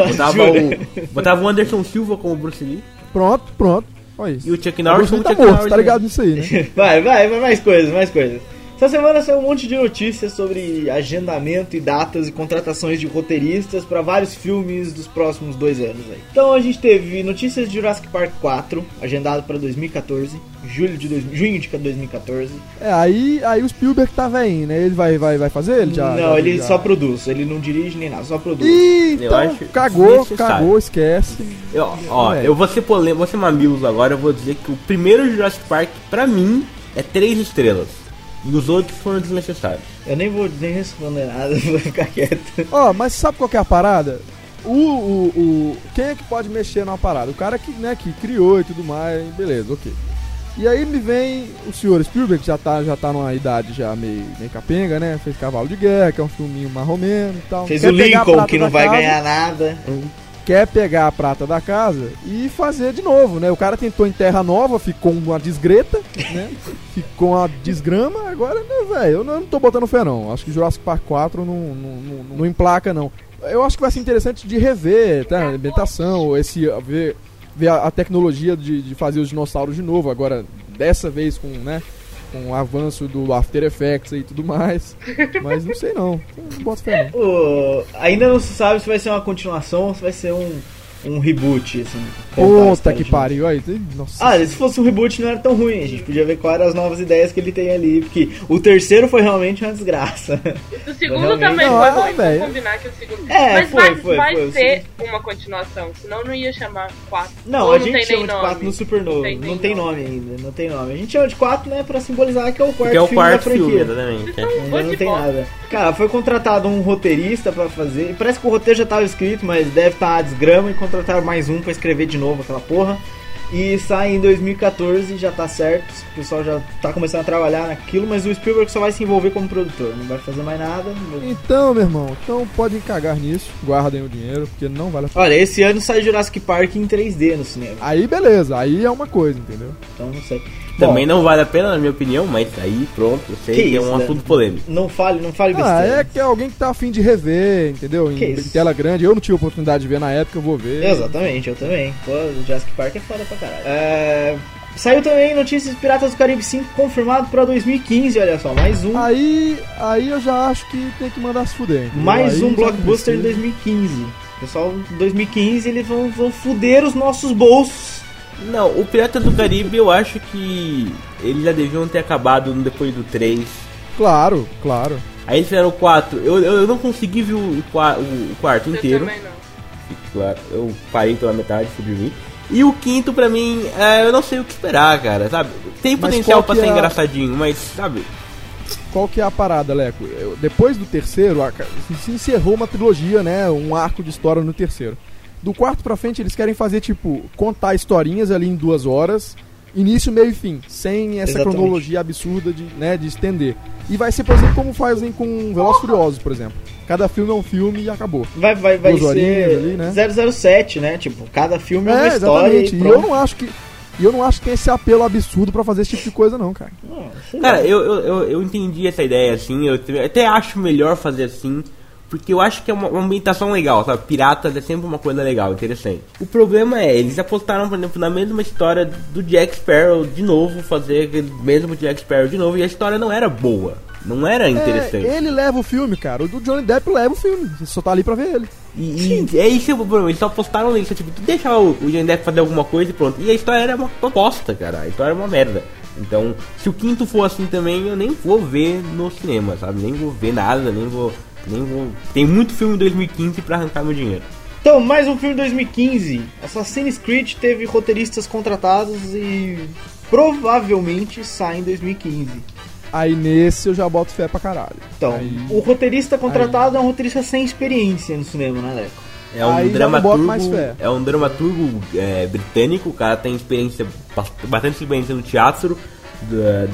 D: Botava o, botava o Anderson Silva como Bruce Lee
C: Pronto, pronto. Olha isso.
D: e o Chuck
C: O
D: Norris
C: Bruce Lee tá
D: Chuck
C: morto,
D: Norris.
C: tá ligado nisso aí, né?
B: Vai, vai, vai, mais coisas, mais coisas. Essa semana saiu um monte de notícias sobre agendamento e datas e contratações de roteiristas para vários filmes dos próximos dois anos aí. Então a gente teve notícias de Jurassic Park 4, agendado para 2014, julho de dois, junho de 2014.
C: É, aí, aí o Spielberg tá velhinho, né? Ele vai, vai, vai fazer? Ele já.
B: não,
C: já-
B: ele
C: já-
B: só produz, ele não dirige nem nada, só produz.
C: Ih,
D: Eu
C: então,
D: acho
C: cagou,
D: desnecessário.
C: cagou, esquece.
D: Eu, ó,
C: É.
D: eu vou ser polêmico, vou ser mamilos agora, eu vou dizer que o primeiro Jurassic Park, pra mim, é três estrelas. E os outros foram desnecessários.
B: Eu nem vou nem responder nada, vou ficar quieto.
C: Ó, mas sabe qual que é a parada? O, o, o- Quem é que pode mexer numa parada? O cara que, né, que criou e tudo mais, beleza, ok. E aí me vem o senhor Spielberg, que já tá, já tá numa idade já meio, meio capenga, né? Fez Cavalo de Guerra, que é um filminho marromeno e tal.
B: Fez
C: Quer
B: o Lincoln, que não vai
C: casa,
B: ganhar nada.
C: Quer pegar a prata da casa e fazer de novo, né? O cara tentou em Terra Nova, ficou uma desgreta, né? ficou uma desgrama, agora, né, velho, eu não, tô botando fé não. Acho que Jurassic Park 4 não, não, não, não emplaca, não. Eu acho que vai ser interessante de rever, tá? A ambientação, esse, ver, ver a, a tecnologia de, de fazer os dinossauros de novo, agora, dessa vez com, né? Com o avanço do After Effects e tudo mais. Mas não sei não. Não boto não.
B: Ainda não se sabe se vai ser uma continuação ou se vai ser um, um reboot, assim.
C: Puta que
B: novo.
C: pariu. Aí, nossa.
B: Ah, se fosse um reboot não era tão ruim, a gente podia ver quais eram as novas ideias que ele tem ali, porque o terceiro foi realmente uma desgraça.
A: O segundo
B: Realmente.
A: também
C: Não,
A: foi ruim, vamos combinar que o segundo.
B: É,
A: Mas
B: foi,
A: vai,
B: foi,
A: vai
B: foi,
A: uma continuação, senão não ia chamar 4.
B: Não,
A: Ou
B: a gente
A: tem
B: chama
A: nem
B: de
A: nome.
B: 4 no Supernova,
A: Tem
B: não
A: nem
B: tem
A: nome.
B: nome ainda, não tem nome. A gente chama de 4, né, pra simbolizar que é o quarto
D: Que é o
B: filme
D: quarto
B: da franquia.
D: filme, exatamente.
A: Então,
B: não tem nada. Cara, foi contratado um roteirista pra fazer. Parece que o roteiro já tava escrito, mas deve estar a desgrama e contrataram mais um pra escrever de novo aquela porra. E sai em 2014, já tá certo. O pessoal já tá começando a trabalhar naquilo, mas o Spielberg só vai se envolver como produtor, não vai fazer mais nada.
C: Então, meu irmão, então podem cagar nisso, guardem o dinheiro, porque não vale a pena.
B: Olha, esse ano sai Jurassic Park em 3D no cinema,
C: Aí beleza, aí é uma coisa, entendeu?
B: então não sei.
D: Também
B: Bom,
D: não vale a pena, na minha opinião, mas aí pronto, eu sei
B: Que
D: que, é
B: isso,
D: um
B: né?
D: assunto polêmico.
B: não fale, não fale
C: Ah,
B: besteira.
C: é que é alguém que tá afim de rever, entendeu? Em,
B: Que
C: em tela grande. Eu não tive oportunidade de ver na época, eu vou ver.
B: Exatamente, eu também. Pô, o Jurassic Park é foda pra caralho. É, Saiu também notícias de Piratas do Caribe 5 confirmado pra 2015, olha só, mais um.
C: Aí, aí eu já acho que tem que mandar se fuder. entendeu?
B: Mais
C: Aí
B: um blockbuster de
C: precisa.
B: 2015. Pessoal, em 2015 eles vão, vão fuder os nossos bolsos.
D: Não, o Piratas do Caribe eu acho que eles já deviam ter acabado depois do 3.
C: Claro, claro.
D: Aí eles fizeram o 4. Eu, eu, eu não consegui ver o, o, o quarto
A: Eu
D: inteiro.
A: também não.
D: Claro, eu parei pela metade, fui dormir. E o quinto, pra mim, é, eu não sei o que esperar, cara, sabe? Tem potencial pra ser
C: é
D: engraçadinho, mas, sabe?
C: Qual que é a parada, Leco? Eu- Depois do terceiro, a- se encerrou uma trilogia, né? Um arco de história no terceiro. Do quarto pra frente, eles querem fazer, tipo, contar historinhas ali em duas horas, início, meio e fim, sem essa
B: Exatamente.
C: cronologia absurda de, né, de estender. E vai ser, por exemplo, como fazem com Velozes e Furiosos, por exemplo. Cada filme é um filme e acabou.
B: Vai, vai, vai
C: Duas
B: ser
C: ali, né?
B: 007, né? Tipo, cada filme é uma
C: É,
B: história
C: exatamente.
B: e
C: E eu não acho que. E eu não acho que tem esse apelo absurdo pra fazer esse tipo de coisa, não, cara.
D: Cara, eu, eu, eu, eu entendi essa ideia, assim, eu até acho melhor fazer assim, porque eu acho que é uma, uma ambientação legal, sabe? Piratas é sempre uma coisa legal, interessante. O problema é, eles apostaram, por exemplo, na mesma história do Jack Sparrow de novo, fazer aquele mesmo Jack Sparrow de novo, e a história não era boa, não era interessante.
C: É, ele leva o filme, cara. O do Johnny Depp leva o filme. Você só tá ali pra ver ele.
D: E, e é isso o problema, eles só apostaram nisso, tipo, tu deixa o, o Johnny Depp fazer alguma coisa e pronto. E a história era uma bosta, cara, a história era uma merda. Então, se o quinto for assim também, eu nem vou ver no cinema, sabe? Nem vou ver nada, nem vou. Nem vou. Tem muito filme em 2015 pra arrancar meu dinheiro.
B: Então, mais um filme de 2015. Assassin's Creed teve roteiristas contratados e provavelmente sai em 2015.
C: Aí nesse eu já boto fé pra caralho.
B: Então,
C: Aí-
B: o roteirista contratado é um roteirista sem experiência no cinema, né, Leco?
D: É um
C: Aí
D: dramaturgo.
C: boto mais fé.
D: É um dramaturgo é, britânico, o cara tem experiência, bast- bastante experiência no teatro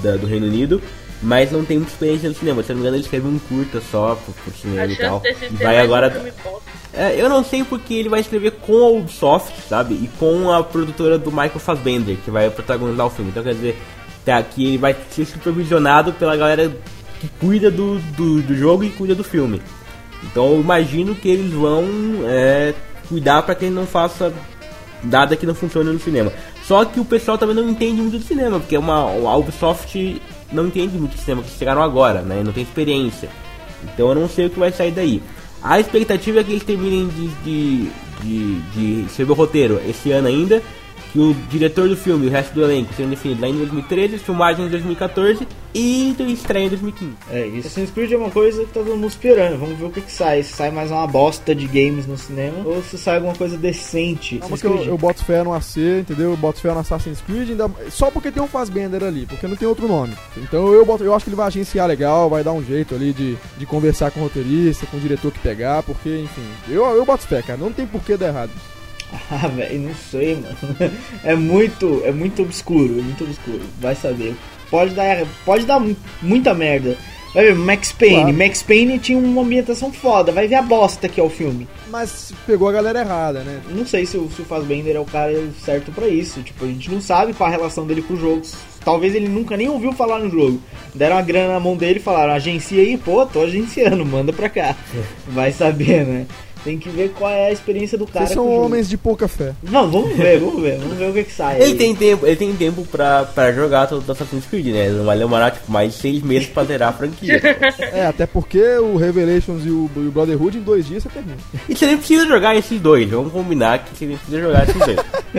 D: da- do Reino Unido, mas não tem muita experiência no cinema. Se não me engano, ele escreveu um curta só pro, pro cinema
A: A
D: e tal. E vai
A: mais
D: agora.
A: um.
D: É, eu não sei porque ele vai escrever com a Ubisoft, sabe? E com a produtora do Michael Fassbender, que vai protagonizar o filme. Então quer dizer, tá, que ele vai ser supervisionado pela galera que cuida do, do, do jogo e cuida do filme. Então eu imagino que eles vão é, cuidar para que ele não faça nada que não funcione no cinema. Só que o pessoal também não entende muito do cinema, porque uma, a Ubisoft não entende muito do cinema, que chegaram agora, né? Não tem experiência. Então eu não sei o que vai sair daí. A expectativa é que eles terminem de, de, de, de escrever o roteiro esse ano ainda. Que o diretor do filme e o resto do elenco sejam definidos lá em 2013, filmagem em 2014 e estreia em 2015.
B: É, isso. Assassin's Creed é uma coisa que tá todo mundo esperando. Vamos ver o que, que sai. Se sai mais uma bosta de games no cinema ou se sai alguma coisa decente.
C: Calma
B: Assassin's
C: que eu, eu boto fé no AC, entendeu? Eu boto fé no Assassin's Creed, ainda, só porque tem um Fassbender ali, porque não tem outro nome. Então eu, boto, eu acho que ele vai agenciar legal, vai dar um jeito ali de, de conversar com o roteirista, com o diretor que pegar, porque, enfim, eu, eu boto fé, cara. Não tem por que dar errado.
B: Ah, velho, não sei, mano. É muito, é muito obscuro, é muito obscuro. Vai saber. Pode dar, pode dar mu- muita merda. Vai ver, Max Payne.
C: Claro.
B: Max Payne tinha uma ambientação foda. Vai ver a bosta que é o filme.
C: Mas pegou a galera errada, né?
B: Não sei se o, se o Fassbender é o cara certo pra isso. Tipo, a gente não sabe qual a relação dele com o jogo. Talvez ele nunca nem ouviu falar no jogo. Deram a grana na mão dele e falaram: agencia aí, pô, tô agenciando, manda pra cá. Vai saber, né? Tem que ver qual é a experiência do cara.
C: Vocês são homens de pouca fé.
B: Não, vamos ver, vamos ver, vamos ver o que, que sai.
D: Ele
B: aí.
D: tem tempo, ele tem tempo pra, pra jogar todo o Assassin's Creed, né? Ele vai demorar tipo, mais de seis meses pra zerar a franquia.
C: É, até porque o Revelations e o, e o Brotherhood em dois dias você termina.
D: e você nem precisa jogar esses dois, vamos combinar que você nem precisa jogar esses dois.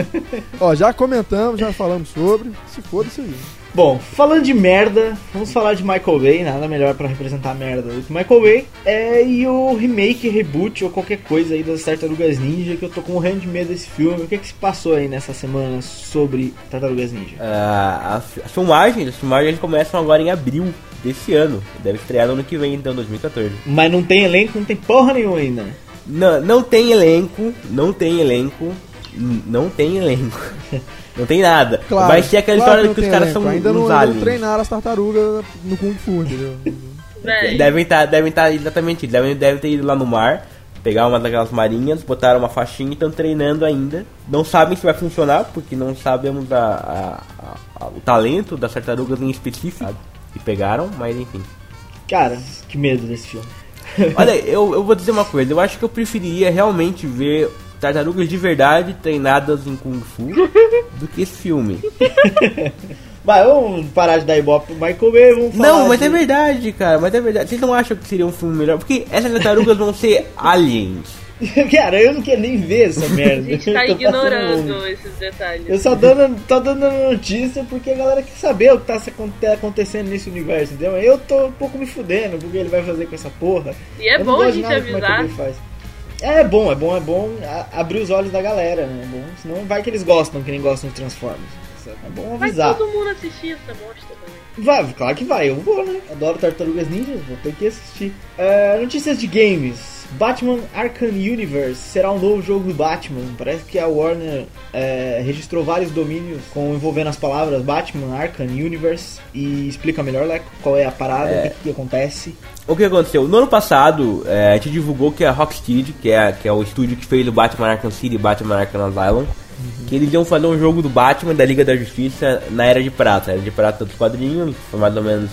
C: Ó, já comentamos, já falamos sobre. Se foda isso aí.
B: Bom, falando de merda, vamos falar de Michael Bay, nada melhor pra representar a merda do que Michael Bay. É, e o remake, reboot ou qualquer coisa aí das Tartarugas Ninja, que eu tô morrendo de medo desse filme. O que que se passou aí nessa semana sobre Tartarugas Ninja?
D: Ah, as, as filmagens, as filmagens começam agora em abril desse ano. Deve estrear no ano que vem, então, 2014.
B: Mas não tem elenco, não tem porra nenhuma ainda.
D: Não, não tem elenco, não tem elenco, não tem elenco. Não tem nada.
C: Claro,
D: Vai ser aquela
C: claro
D: história que,
C: não
D: os caras são
C: ainda
D: uns
C: não, ainda não
D: aliens.
C: treinaram as tartarugas no Kung Fu, entendeu?
D: Devem estar, devem estar exatamente, devem, devem ter ido lá no mar, pegar uma daquelas marinhas, botaram uma faixinha e estão treinando ainda. Não sabem se vai funcionar, porque não sabemos a, a- a- a- o talento das tartarugas em específico sabe? que pegaram, mas enfim.
B: Cara, que medo desse filme.
D: Olha, eu, eu vou dizer uma coisa, eu acho que eu preferiria realmente ver tartarugas de verdade treinadas em Kung Fu do que esse filme.
B: Vai, vamos parar de dar ibope pro Michael Bay, vamos falar
D: Não, mas
B: de-
D: é verdade, cara, mas é verdade. Vocês não acham que seria um filme melhor? Porque essas tartarugas vão ser aliens.
B: Cara, eu não quero nem ver essa
A: A
B: merda.
A: gente tá ignorando esses detalhes.
B: Eu só dando, tô dando notícia porque a galera quer saber o que tá tá acontecendo nesse universo, entendeu? Eu tô um pouco me fudendo porque ele vai fazer com essa porra.
A: E é
B: Eu
A: bom a gente avisar.
B: É bom, é bom, é bom abrir os olhos da galera, né? É bom, senão vai que eles gostam, que nem gostam de Transformers. É bom
A: Vai
B: avisar.
A: todo mundo assistir essa bosta também.
B: Vai, claro que vai, eu vou, né? Adoro Tartarugas Ninjas, vou ter que assistir. É, notícias de games. Batman Arkham Universe será um novo jogo do Batman. Parece que a Warner é, registrou vários domínios com envolvendo as palavras Batman Arkham Universe e explica melhor, Leco, qual é a parada, o que, que acontece.
D: O que aconteceu? No ano passado, é, a gente divulgou que a Rocksteady, que é, que é o estúdio que fez o Batman Arkham City e Batman Arkham Asylum, que eles iam fazer um jogo do Batman da Liga da Justiça na Era de Prata. Era de Prata dos quadrinhos, foi mais ou menos...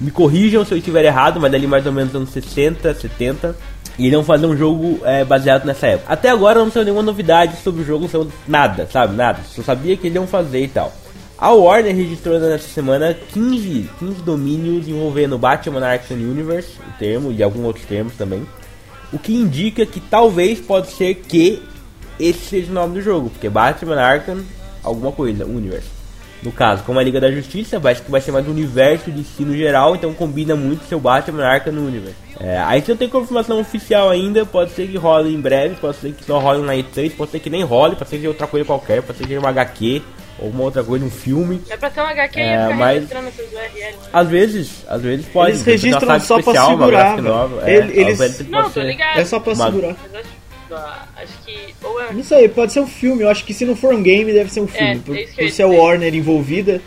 D: Me corrijam se eu estiver errado, mas ali mais ou menos anos 60, 70. E eles fazer um jogo é, baseado nessa época. Até agora não saiu nenhuma novidade sobre o jogo, não nada, sabe? Nada. Só sabia que eles iam fazer e tal. A Warner registrou nessa semana 15, 15 domínios envolvendo Batman Arkham Universe, o termo, e alguns outros termos também. O que indica que talvez pode ser que esse seja o nome do jogo, porque Batman Arkham alguma coisa, Universe. No caso, como a Liga da Justiça, vai, vai ser mais um universo de si no geral, então combina muito seu Batman Arkham no Universe. É, aí se não tem confirmação oficial ainda, pode ser que role em breve, pode ser que só role na E3, pode ser que nem role, pode ser que outra coisa qualquer, pode ser que uma HQ ou uma outra coisa, um filme.
A: É pra ter um HQ
D: É, mas-
A: URLs.
D: Às vezes, às vezes pode.
B: Eles
D: uma
B: registram só pra
D: especial, uma
B: segurar,
D: nova,
B: Ele-
D: é,
B: eles-
A: Não, tô
D: ser-
A: ligado.
B: É só pra
D: Uma-
B: segurar.
A: Mas acho, ah, acho que. Ou é.
B: Não sei, pode ser um filme. Eu acho que se não for um game, deve ser um filme.
A: É,
B: por
A: é isso que eu
B: por ser a. Warner envolvida.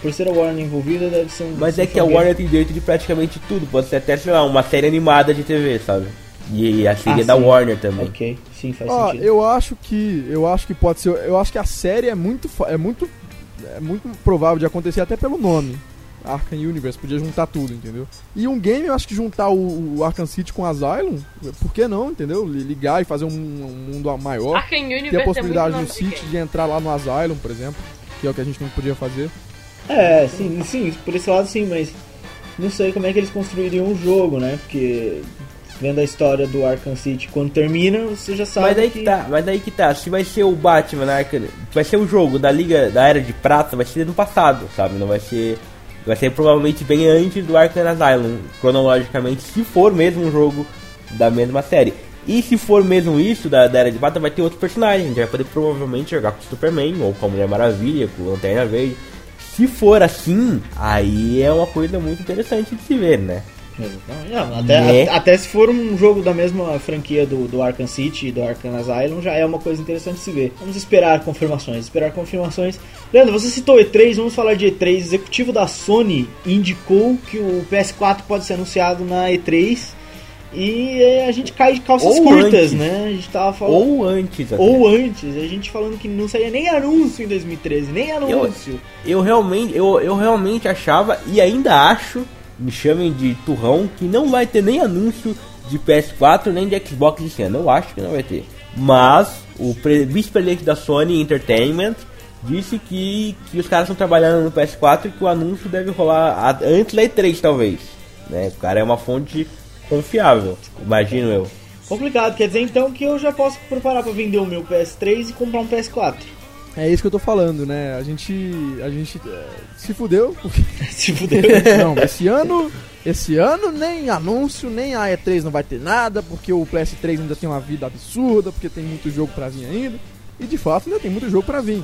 B: Por ser a Warner envolvida, deve ser um.
D: Mas é que a. Warner tem direito de praticamente tudo. Pode ser até, sei lá, uma série animada de TV, sabe? E a série
B: Ah,
D: é da
B: sim.
D: Warner também.
B: Ok, sim, faz
C: Ó,
B: sentido.
C: eu acho que eu acho que pode ser, eu acho que a série é muito é muito é muito provável de acontecer até pelo nome. Arkham Universe podia juntar tudo, entendeu? E um game eu acho que juntar o, o Arkham City com Asylum, por que não, entendeu? Li- Ligar e fazer um, um mundo maior.
A: Arkham Universe
C: Ter a possibilidade
A: é
C: no
A: muito nome de
C: City de entrar lá no Asylum, por exemplo, que é o que a gente não podia fazer.
B: É, sim, sim, por esse lado sim, mas não sei como é que eles construiriam o jogo, né? Porque vendo a história do Arkham City quando termina, você já sabe
D: Mas aí que tá, mas aí que tá. Se vai ser o Batman Arkham, vai ser o jogo da Liga da Era de Prata, vai ser no passado, sabe? Não vai ser. Vai ser provavelmente bem antes do Arkham Asylum, cronologicamente, se for mesmo um jogo da mesma série. E se for mesmo isso da, da Era de Prata, vai ter outros personagens. A gente vai poder provavelmente jogar com o Superman, ou com a Mulher Maravilha, com o Lanterna Verde. Se for assim, aí é uma coisa muito interessante de se ver, né?
B: Não, até,
D: Né?
B: a- até se for um jogo da mesma franquia do, do Arkham City e do Arkham Asylum, já é uma coisa interessante de se ver. Vamos esperar confirmações, esperar confirmações. Leandro, você citou E3, vamos falar de E3. O executivo da Sony indicou que o PS4 pode ser anunciado na E3 e eh, a gente cai de calças
D: Ou
B: curtas,
D: antes.
B: né? A gente tava falando.
D: Ou antes, até.
B: Ou antes, a gente falando que não saía nem anúncio em 2013, nem anúncio.
D: eu realmente, eu, eu realmente achava e ainda acho, me chamem de turrão, que não vai ter nem anúncio de PS4 nem de Xbox esse ano. Eu acho que não vai ter. Mas o pre- vice-presidente da Sony Entertainment disse que, que os caras estão trabalhando no PS4 e que o anúncio deve rolar antes da E3, talvez. Né? O cara é uma fonte confiável, imagino eu.
B: Complicado, quer dizer então que eu já posso preparar pra vender o meu PS3 e comprar um PS4.
C: É isso que eu tô falando, né? A gente a gente é, se fudeu porque
B: Se fudeu.
C: Não, esse ano, esse ano nem anúncio, nem a E3 não vai ter nada, porque o PS3 ainda tem uma vida absurda, porque tem muito jogo pra vir ainda. E de fato ainda tem muito jogo pra vir.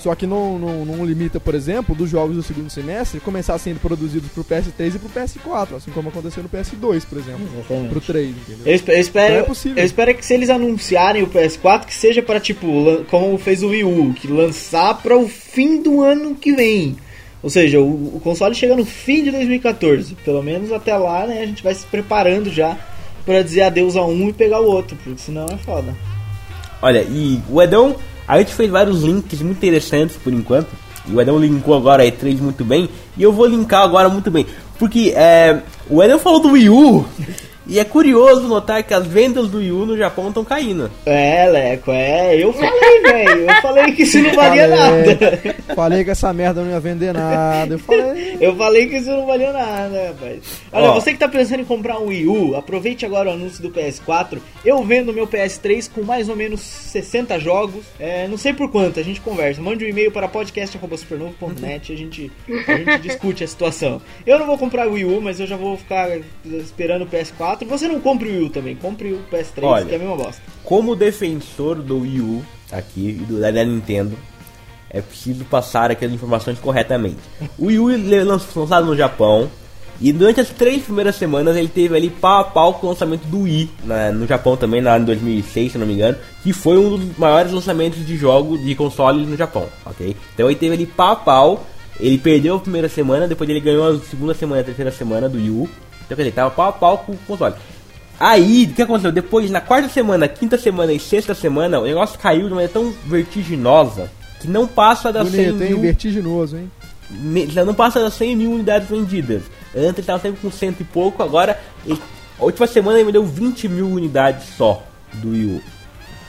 C: Só que não, não, não limita, por exemplo, dos jogos do segundo semestre começar sendo produzidos pro PS3 e pro PS4, assim como aconteceu no PS2, por exemplo.
B: Exatamente.
C: Pro 3, entendeu?
B: Eu, eu espero,
C: Então é possível.
B: eu espero que se eles anunciarem o PS4, que seja para tipo, como fez o Wii U, que lançar para o fim do ano que vem. Ou seja, o, o console chega no fim de 2014. Pelo menos até lá, né, a gente vai se preparando já para dizer adeus a um e pegar o outro, porque senão é foda.
D: Olha, e o Edão, a gente fez vários links muito interessantes por enquanto. E o Edão linkou agora a E3 muito bem. E eu vou linkar agora muito bem. Porque é, o Edão falou do Wii U. E é curioso notar que as vendas do Wii U no Japão estão caindo.
B: É, Leco, é. Eu falei, velho. Eu falei que isso não valia
C: Falei.
B: nada.
C: Falei que essa merda não ia vender nada. Eu falei.
B: Eu falei que isso não valia nada, rapaz. Olha,
D: Ó.
B: você que tá pensando em comprar um Wii U, aproveite agora o anúncio do PS4. Eu vendo meu PS3 com mais ou menos 60 jogos. É, não sei por quanto, a gente conversa. Mande um e-mail para podcast.supernovo.net e a gente, a gente discute a situação. Eu não vou comprar o Wii U, mas eu já vou ficar esperando o PS4. Você não compre o Wii U também, compre o PS3,
D: Olha.
B: que é a mesma bosta.
D: Como defensor do Wii U aqui e do, da Nintendo, é preciso passar aquelas informações corretamente. O Wii U é lançado no Japão e durante as três primeiras semanas ele teve ali pau a pau com o lançamento do Wii na- no Japão também, lá em 2006, se não me engano, que foi um dos maiores lançamentos de jogo de consoles no Japão, ok? Então ele teve ali pau a pau, ele perdeu a primeira semana, depois ele ganhou a segunda semana e a terceira semana do Wii U, então quer dizer, tava pau a pau com o console. Aí, o que aconteceu? Depois, na quarta semana, quinta semana e sexta semana, o negócio caiu de maneira tão vertiginosa que não passa das 100
C: Bonito, hein?
D: mil,
C: Vertiginoso, hein?
D: não passa das 100 mil unidades vendidas. Antes ele estava sempre com cento e pouco, agora ele- a última semana ele vendeu 20 mil unidades só do Wii U.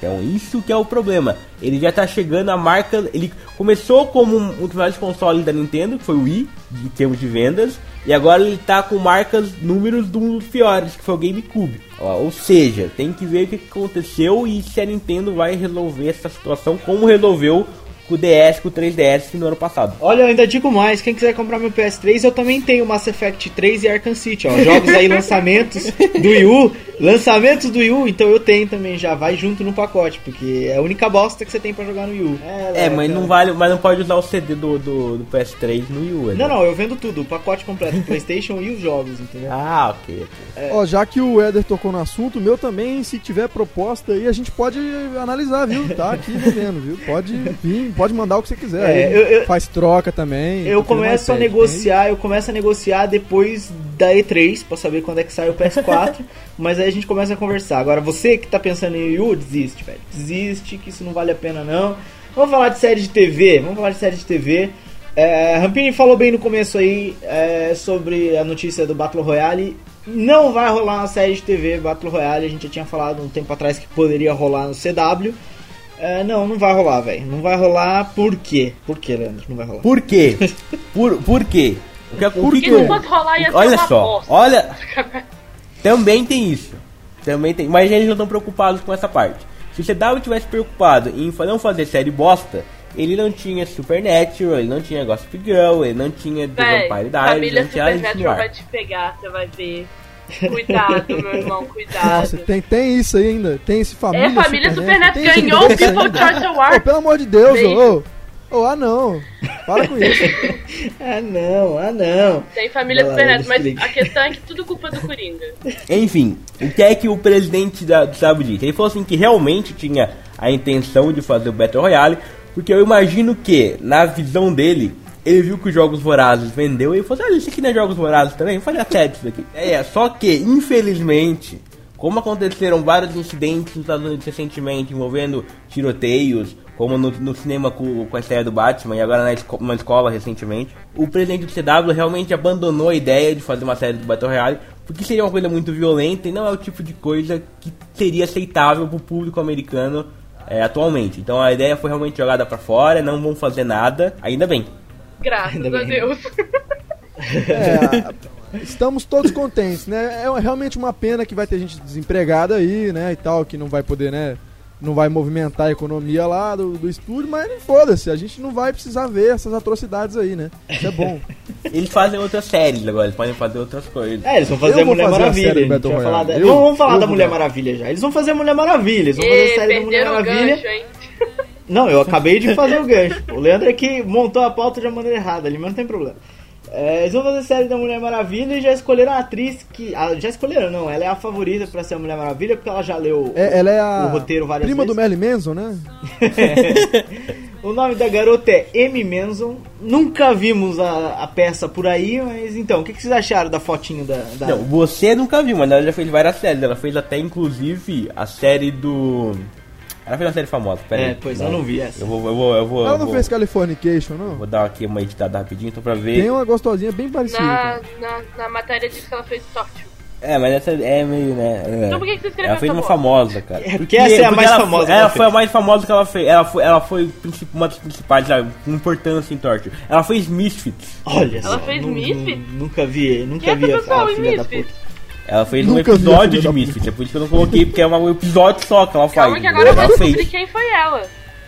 D: Então isso que é o problema. Ele já tá chegando a marca. Ele começou como um, dos maiores consoles da Nintendo, que foi o Wii, em termos de vendas. E agora ele tá com marcas, números de um dos piores, que foi o GameCube. Ó, Ou seja, tem que ver o que aconteceu e se a Nintendo vai resolver essa situação como resolveu com o DS, com o 3DS no ano passado.
B: Olha, eu ainda digo mais, quem quiser comprar meu PS3, eu também tenho Mass Effect 3 e Arkham City, ó. Jogos aí, lançamentos do Wii U. Lançamentos do Wii U, então eu tenho também, já vai junto no pacote, porque é a única bosta que você tem pra jogar no Wii U.
D: É, mas não vale, mas não pode usar o CD do, do, do PS3 no Wii U. né?
B: Não, não, eu vendo tudo, o pacote completo, Playstation e os jogos, entendeu?
D: Ah, ok. ok.
C: Ó, já que o Éder tocou no assunto, o meu também, se tiver proposta aí, a gente pode analisar, viu? Tá aqui vendendo, viu? Pode vir, pode mandar o que você quiser.
B: É, eu- eu-
C: Faz troca também.
B: Eu começo a
C: pede,
B: negociar, eu começo a negociar depois da E3 pra saber quando é que sai o PS4, mas aí a gente começa a conversar. Agora você que tá pensando em Wii U, desiste, velho. Desiste, que isso não vale a pena não. Vamos falar de série de TV, vamos falar de série de TV. É, Rampini falou bem no começo aí é, sobre a notícia do Battle Royale. Não vai rolar uma série de TV Battle Royale, a gente já tinha falado um tempo atrás que poderia rolar no CW. É, não, não vai rolar, velho. Não vai rolar por quê? Por quê, Leandro? Não vai rolar.
D: Por quê? Por, por quê? O que, o que
A: Porque
D: que-
A: não fosse rolar ia ser
D: Olha
A: uma
D: só,
A: bosta.
D: olha. Também tem isso. Também tem. Mas eles não estão preocupados com essa parte. Se o CW tivesse preocupado em não fazer série bosta, ele não tinha Supernatural, ele não tinha Gossip Girl, ele não tinha The Vampire Diaries,
A: família
D: não tinha nada disso no
A: Supernatural vai te pegar, você vai ver. Cuidado, meu irmão, cuidado.
C: Nossa, tem, tem isso aí ainda. Tem esse família.
A: É, família
C: tem esse
A: ganhou o People. Choice Award.
C: Ô, pelo amor de Deus, ô. Ô, ah não. Para com isso.
B: Ah não, ah não.
A: Tem família
B: lá,
A: Supernatural, mas a questão é que tudo culpa do Coringa.
D: Enfim, o que é que o presidente da, do CW disse? Ele falou assim que realmente tinha a intenção de fazer o Battle Royale, porque eu imagino que, na visão dele, ele viu que os Jogos Vorazes vendeu e falou assim, ah, isso aqui não é Jogos Vorazes também? Vou fazer a série disso aqui. É, só que, infelizmente, como aconteceram vários incidentes nos Estados Unidos recentemente envolvendo tiroteios, como no, no cinema com, com a estreia do Batman e agora na, esco- na escola recentemente, o presidente do CW realmente abandonou a ideia de fazer uma série do Battle Royale, porque seria uma coisa muito violenta e não é o tipo de coisa que seria aceitável para o público americano é, atualmente. Então a ideia foi realmente jogada para fora, não vão fazer nada, ainda bem.
A: Graças a. Deus.
C: É, estamos todos contentes, né? É realmente uma pena que vai ter gente desempregada aí, né? E tal, que não vai poder, né? Não vai movimentar a economia lá do, do estúdio, mas foda-se, a gente não vai precisar ver essas atrocidades aí, né? Isso é bom.
D: Eles fazem outras séries agora, eles podem fazer outras coisas.
B: É, eles vão fazer
C: Eu
B: a Mulher
C: fazer
B: Maravilha. a falar da-.
C: Eu-
B: Vamos, vamos falar da Mulher. Maravilha já. Eles vão fazer a Mulher Maravilha. Eles vão fazer a série da Mulher Maravilha.
A: gancho, hein?
B: Não, eu acabei de fazer o gancho. O Leandro é que montou a pauta de uma maneira errada ali, mas não tem problema. É, eles vão fazer a série da Mulher Maravilha e já escolheram a atriz que. ah, já escolheram, não. Ela é a favorita pra ser a Mulher Maravilha porque ela já leu
C: É, ela é a
B: o roteiro várias
C: prima do
B: vezes.
C: Merlin Manson, né?
B: O nome da garota é Amy Manson. Nunca vimos a, a peça por aí, mas então, o que, que vocês acharam da fotinho da. da-
D: Não, você nunca viu, mas ela já fez várias séries. Ela fez até, inclusive, a série do. Ela fez uma série famosa, pera
B: É,
D: aí.
B: pois eu não vi essa.
D: Eu vou, eu vou, eu vou.
C: Ela não
D: vou,
C: fez Californication, não?
D: vou dar aqui uma editada rapidinho, então pra ver.
C: Tem uma gostosinha bem parecida.
A: Na, na, na matéria diz que ela fez Torture.
D: É, mas essa é meio, né? é.
A: Então por que que você escreveu
D: Ela fez uma famosa, cara.
B: É, porque essa é a mais
D: ela,
B: famosa que
D: Ela,
B: ela
D: foi a
B: fez.
D: mais famosa que ela fez. Ela foi, ela foi uma das principais, sabe, com importância em Torture. Ela fez Misfits.
B: Olha só.
A: fez
B: nu- nu-
A: Misfits?
B: Nunca vi, nunca
A: Quem é
B: vi
A: essa
B: a, a filha da puta.
D: Ela fez um
C: Nunca a
D: episódio de Misfits. É por isso que eu não coloquei, porque é um episódio só que ela faz.
A: Calma que agora eu vou
D: ela
A: descobrir
D: fez.
A: quem foi ela.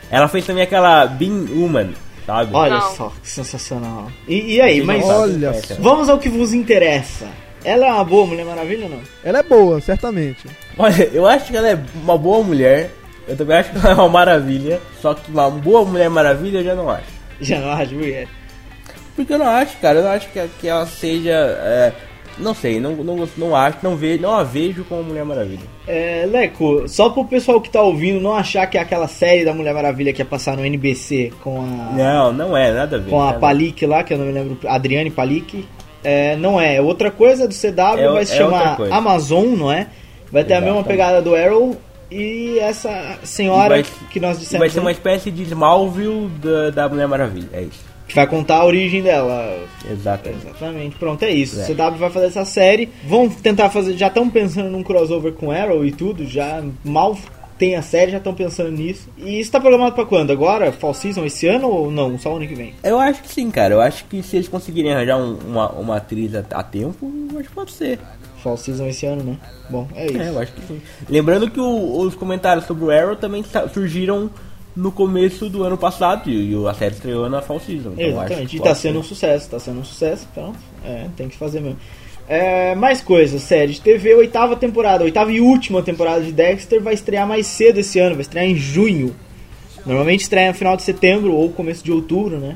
D: Ela fez também aquela Being Human, sabe?
B: Olha
A: Não.
B: só, que sensacional. E, e aí,
D: Vocês
B: mas
C: olha
B: vamos ao que vos interessa. Ela é uma boa Mulher Maravilha ou não?
C: Ela é boa, certamente.
D: Olha, eu acho que ela é uma boa mulher. Eu também acho que ela é uma maravilha. Só que uma boa mulher maravilha eu já não acho.
B: Já não acho, mulher.
D: Porque eu não acho, cara. Eu não acho que, que ela seja. é, não sei, não, não, não acho, não vejo, não a vejo como Mulher Maravilha.
B: É, Leco, só pro pessoal que tá ouvindo não achar que é aquela série da Mulher Maravilha que ia passar no NBC com a.
D: Não, não é, nada a ver.
B: com a. Palik lá, que eu não me lembro, Adriane Palik. É, não é, é outra coisa do CW,
D: É
B: vai se
D: é
B: chamar. Amazon, não é? Vai ter a mesma
D: Exatamente.
B: pegada do Arrow e essa senhora
D: E vai-
B: que nós dissemos
D: vai ser uma espécie de Smallville da, da Mulher Maravilha. É isso.
B: Que vai contar a origem dela.
D: Exato.
B: Exatamente, pronto, é isso.
D: É.
B: CW vai fazer essa série. Vão tentar fazer, já estão pensando num crossover com Arrow e tudo, já mal tem a série, já estão pensando nisso. E isso tá programado pra quando? Agora? Fall Season esse ano ou não? Só o ano que vem?
D: Eu acho que sim, cara. Eu acho que se eles conseguirem arranjar um- uma, uma atriz a, a tempo, acho que pode ser.
B: Fall Season esse ano, né? Bom, é isso.
D: É, eu acho que sim. Lembrando que o- os comentários sobre o Arrow também sa- surgiram no começo do ano passado e, a série estreou na Fall Season. Então
B: Exatamente, e tá sendo um sucesso, tá sendo um sucesso, então é, tem que fazer mesmo. É, mais coisas, série de TV, oitava temporada, oitava e última temporada de Dexter vai estrear mais cedo esse ano, vai estrear em junho. Normalmente estreia no final de setembro ou começo de outubro, né?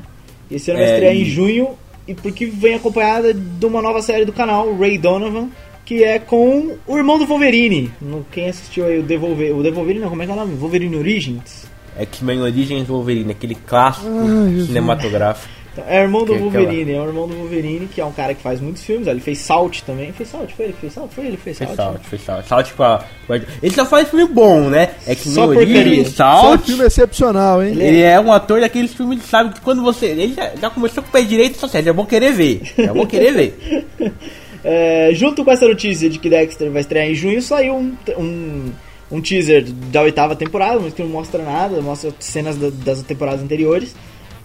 B: Esse ano vai
D: É,
B: estrear em
D: e-
B: junho, e porque vem acompanhada de uma nova série do canal, Ray Donovan, que é com o irmão do Wolverine. Quem assistiu aí o Devolver, o Devolverine não, como é que é o nome? Wolverine Origins?
D: X-Men Origins Wolverine, aquele clássico
C: Ai, Jesus.
D: cinematográfico.
B: É irmão do
D: Que-
B: Wolverine, é o irmão do Wolverine, que é um cara que faz muitos filmes. Ele fez Salt também. Fez Salt? Foi ele que fez Salt? Foi ele que fez
D: Foi
B: Salt?
D: Salt, foi Salt. Salt com a. com a- Ele só faz filme bom, né? X-Men
B: Só porcaria.
D: Origins,
C: Só
D: Salt.
C: filme excepcional, hein?
D: Ele é um ator daqueles filmes que sabe que quando você. Ele já, já começou com o pé direito essa série, já vou querer ver. Já vou querer ver.
B: É, junto com essa notícia de que Dexter vai estrear em junho, saiu um, um, um teaser da oitava temporada, mas que não mostra nada, mostra cenas da- das temporadas anteriores.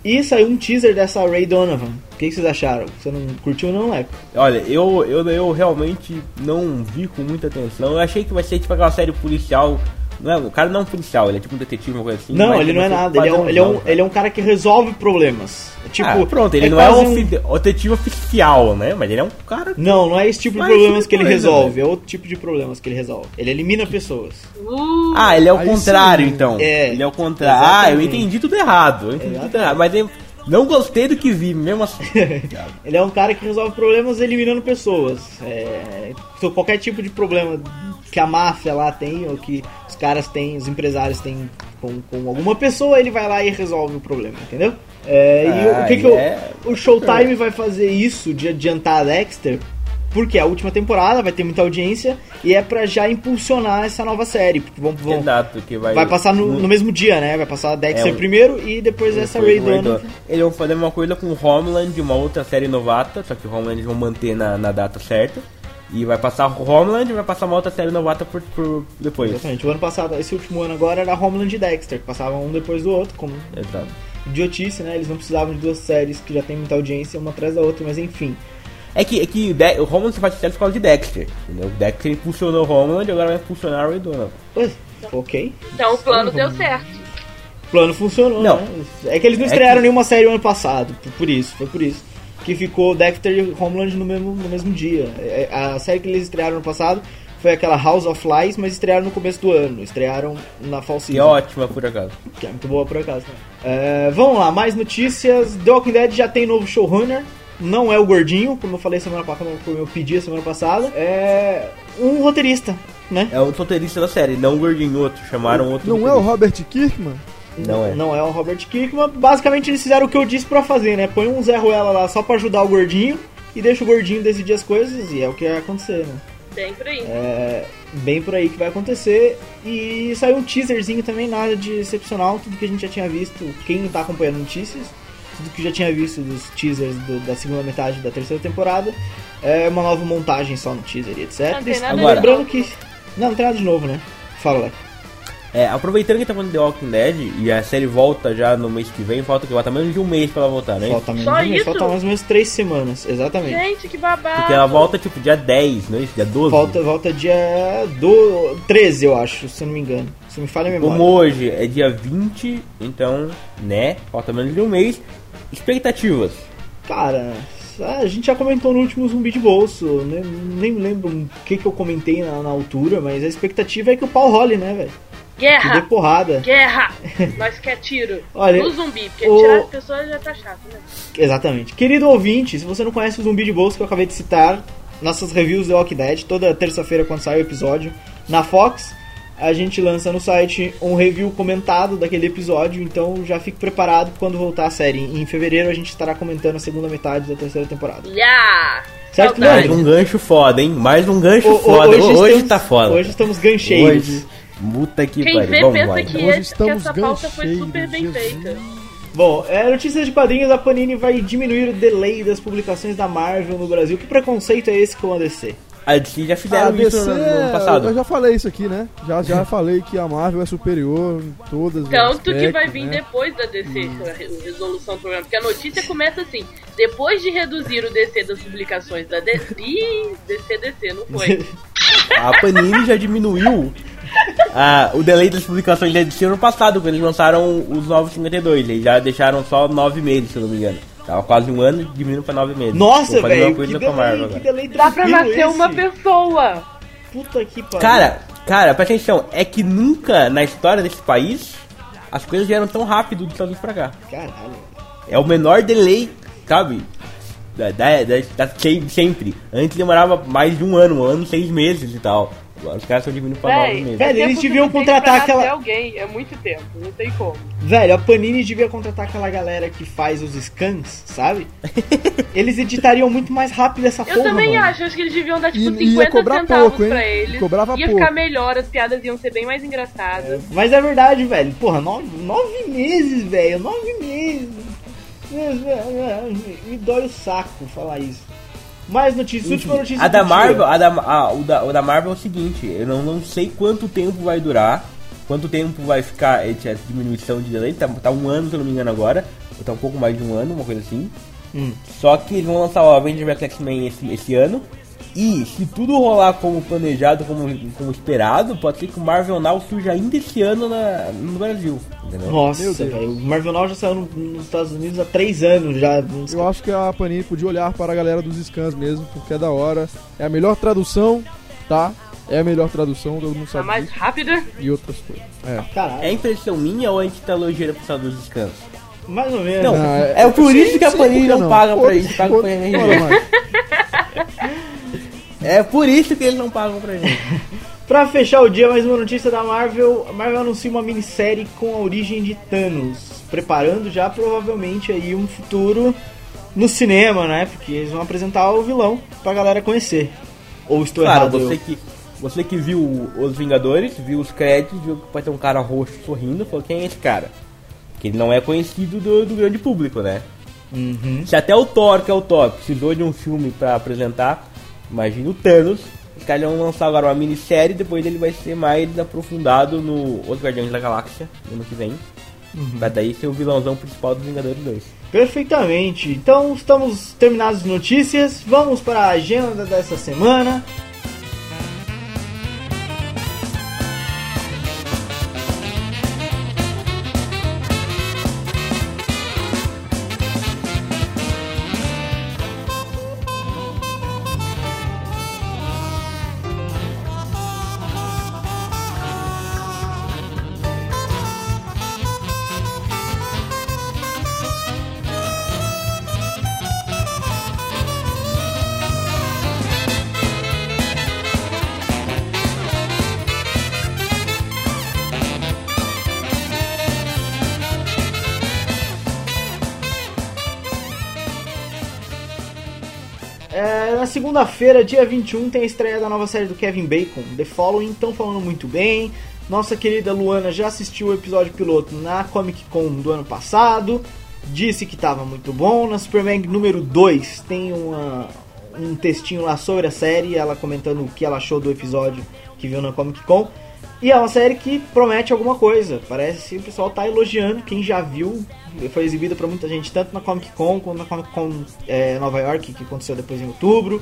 B: E saiu um teaser dessa Ray Donovan. O que, vocês acharam? Você não curtiu não, Leco?
D: Olha, eu, eu, eu realmente não vi com muita atenção. Eu achei que vai ser tipo aquela série policial. Não é, o cara não é um policial, ele é tipo um detetive, uma coisa assim.
B: Não, ele não é nada. Ele é, um, ele, é um, ele é um cara que resolve problemas. Tipo,
D: Ah, pronto, ele
B: é
D: não é
B: um-
D: o detetive oficial, né? Mas ele é um cara.
B: Não, não é esse tipo de
D: Mas
B: problemas
D: tipo
B: que ele
D: coisa,
B: resolve, é outro tipo de problemas que ele resolve. Ele elimina pessoas.
A: Uh,
D: Ah, ele é o contrário,
C: sim.
D: então.
B: É,
D: ele é o contrário. Ah, eu
B: exatamente.
D: entendi tudo errado. Eu entendi tudo errado. Mas eu não gostei do que vi, mesmo assim.
B: Ele é um cara que resolve problemas eliminando pessoas. É, então, qualquer tipo de problema que a máfia lá tem, ou que caras têm, os empresários têm com, com alguma pessoa, ele vai lá e resolve o problema, entendeu? É, e o-
D: Ah,
B: que, que
D: e
B: o-
D: é-
B: o Showtime vai fazer isso de adiantar a Dexter? Porque a última temporada vai ter muita audiência e é pra já impulsionar essa nova série. Porque vão, vão-
D: Exato, que vai.
B: vai passar no, no mesmo dia, né? Vai passar a Dexter
D: É, um-
B: primeiro e depois essa Ray Donovan.
D: Eles vão fazer uma coisa com Homeland, uma outra série novata, só que o Homeland eles vão manter na, na data certa. E vai passar Homeland e vai passar uma outra série novata por, por depois.
B: Exatamente. O ano passado, esse último ano agora era Homeland e Dexter, que passavam um depois do outro, como
D: Exato.
B: idiotice, né? Eles não precisavam de duas séries que já tem muita audiência, uma atrás da outra, mas enfim.
D: É que, é que o De- o Homeland faz sucesso por causa de Dexter. Entendeu? O Dexter impulsionou o Homeland e agora vai impulsionar o Ray Donovan.
B: Ué, ok.
A: então o plano deu certo.
B: O plano funcionou,
D: Não.
B: né? É que eles não
D: É
B: estrearam
D: que-
B: nenhuma série o ano passado, por isso, foi por isso. Que ficou Dexter e Homeland no mesmo, no mesmo dia. É, A série que eles estrearam no passado foi aquela House of Lies, mas estrearam no começo do ano. Estrearam na Fall
D: Que é ótima por acaso.
B: Que é muito boa por acaso. É, vamos lá, mais notícias. The Walking Dead já tem novo showrunner. Não é o gordinho, como eu falei semana passada, como eu pedi a semana passada. É um roteirista, né?
D: É o roteirista da série, não o gordinho outro. Chamaram outro.
C: Não é o
D: roteirista.
C: Robert Kirkman?
D: Não é.
B: Não é o Robert Kirkman. Basicamente eles fizeram o que eu disse pra fazer, né? Põe um Zé Ruela lá só pra ajudar o gordinho e deixa o gordinho decidir as coisas e é o que vai acontecer, né?
A: Bem por aí.
B: É bem por aí que vai acontecer. E saiu um teaserzinho também, nada de excepcional, tudo que a gente já tinha visto. Quem tá acompanhando notícias tudo que já tinha visto dos teasers do- da segunda metade da terceira temporada. É uma nova montagem só no teaser e etc.
A: Não tem nada
D: Agora-
A: de
B: Lembrando
A: novo.
B: que. Não, não tem nada de novo, né? Fala, Leco.
D: É, aproveitando que tá falando de The Walking Dead e a série volta já no mês que vem, falta que falta menos de um mês pra ela voltar, né?
B: Falta menos
A: Só
B: de um mês, falta mais ou menos três semanas, exatamente.
A: Gente, que babado.
D: Porque ela volta tipo dia 10, não é isso? Dia 12.
B: Volta, volta dia do 13, eu acho, se eu não me engano. Se me falha a memória.
D: Como hoje é dia 20, então, né? Falta menos de um mês. Expectativas.
B: Cara, a gente já comentou no último zumbi de bolso. né? Nem lembro o que, que eu comentei na, na altura, mas a expectativa é que o pau role, né, velho? Que dê
A: Guerra!
B: porrada.
A: Guerra! Nós quer tiro.
B: Olha,
A: no zumbi, porque
B: o-
A: tirar as pessoas já tá chato, né?
B: Exatamente. Querido ouvinte, se você não conhece o Zumbi de Bolso que eu acabei de citar, nossas reviews do Walking Dead, toda terça-feira quando sai o episódio, na Fox, a gente lança no site um review comentado daquele episódio, então já fique preparado quando voltar a série. Em fevereiro a gente estará comentando a segunda metade da terceira temporada.
A: Yeah!
B: Certo,
D: Mais um gancho foda, hein? Mais um gancho
B: O-
D: foda. Hoje,
B: estamos-
D: tá foda.
B: Hoje estamos gancheiros.
D: Hoje. Puta que
A: Quem
D: pariu.
A: vê
D: Vamos
A: pensa que,
D: então.
C: Hoje
A: esse- que
C: estamos
A: essa pauta foi super bem
C: Jesus.
A: feita.
B: Bom, é, notícias de quadrinhos, a Panini vai diminuir o delay das publicações da Marvel no Brasil. Que preconceito é esse com a DC?
D: A DC já
C: A
D: fizeram
C: DC,
D: isso no, no ano passado.
C: eu já falei isso aqui, né? Já, já falei que a Marvel é superior em todas as
A: Tanto que vai vir
C: né?
A: depois da DC, a re- resolução do programa. Porque a notícia começa assim: depois de reduzir o DC das publicações da DC. Ih, DC, DC, não foi.
D: A Panini já diminuiu ah, o delay das publicações da DC ano passado, quando eles lançaram os novos 52. Eles já deixaram só 9 meses, se eu não me engano. Tava quase um ano e diminuiu pra 9 meses.
B: Nossa, velho, que delay, que delay
A: Dá pra nascer
B: esse.
A: uma pessoa.
B: Puta que pariu.
D: Cara, cara, presta atenção, é que nunca na história desse país as coisas vieram tão rápido dos Estados Unidos pra cá.
B: Caralho.
D: É o menor delay, sabe? Da, da, da, da- sem- sempre. Antes demorava mais de um ano, um ano, seis meses e tal. Agora os caras estão diminuindo pra nove
A: Véi,
D: meses.
B: Velho,
A: é
B: eles deviam contratar aquela-
A: alguém, é muito tempo, não tem como.
B: Velho, a Panini devia contratar aquela galera que faz os scans, sabe? Eles editariam muito mais rápido essa
A: Eu
B: porra,
A: também
B: mano.
A: acho, acho que eles deviam dar tipo
C: E- e ia
A: 50
C: cobrar
A: centavos
C: pouco, hein?
A: pra eles.
C: Cobrava
A: ia
C: pouco.
A: ficar melhor, as piadas iam ser bem mais engraçadas.
B: Mas é verdade, velho. Porra, nove, nove meses, velho. Nove meses. Me dói o saco falar isso. Mais notícias, última notícia
D: A da. Marvel, a da, a- o, da, o da Marvel é o seguinte, eu não, não sei quanto tempo vai durar, quanto tempo vai ficar essa essa diminuição de delay, tá, tá um ano se eu não me engano agora, ou tá um pouco mais de um ano, uma coisa assim.
B: Hum.
D: Só que eles vão lançar o Avengers vs X-Men esse, esse ano. E se tudo rolar como planejado, como, como esperado, pode ser que o Marvel Now surja ainda esse ano na, no Brasil. Entendeu?
B: Nossa, velho. O Marvel Now já saiu no- nos Estados Unidos há três anos já.
C: Eu acho que a Panini podia olhar para a galera dos scans mesmo, porque é da hora. É a melhor tradução, tá? É a melhor tradução, todo mundo
A: A
C: sabe
A: mais
C: disso.
A: rápida.
C: E outras coisas. É.
B: Caralho.
D: É impressão minha ou a gente tá elogiando por causa dos descansos?
B: Mais ou menos.
D: Não,
C: Ah,
D: é, por
C: sim,
D: isso que a Panini
C: que
D: não, paga pra gente, paga pra gente. É por isso que eles não pagam pra gente.
B: Pra fechar o dia, mais uma notícia da Marvel. A Marvel anuncia uma minissérie com a origem de Thanos, preparando já provavelmente aí um futuro no cinema, né? Porque eles vão apresentar o vilão pra galera conhecer. Ou estou
D: Claro,
B: errado?
D: você
B: eu?
D: que, você que viu os Vingadores, viu os créditos, viu que vai ter um cara roxo sorrindo, falou, quem é esse cara? Que ele não é conhecido do, do grande público, né?
B: Uhum.
D: Se até o Thor, que é o Thor, precisou de um filme pra apresentar, imagina o Thanos. Os caras vão lançar agora uma minissérie, depois ele vai ser mais aprofundado no Os Guardiões da Galáxia, no ano que vem. Pra daí ser o vilãozão principal dos Vingadores 2.
B: Perfeitamente. Então estamos terminados as notícias. Vamos para a agenda dessa semana. Segunda-feira, dia 21, tem a estreia da nova série do Kevin Bacon, The Following. Estão falando muito bem. Nossa querida Luana já assistiu o episódio piloto na Comic Con do ano passado. disse que tava muito bom. Na Superman número 2 tem uma, um textinho lá sobre a série, ela comentando o que ela achou do episódio que viu na Comic Con. E é uma série que promete alguma coisa. Parece que o pessoal tá elogiando. Quem já viu, foi exibida pra muita gente, tanto na Comic Con quanto na Comic Con é, Nova York, que aconteceu depois em outubro.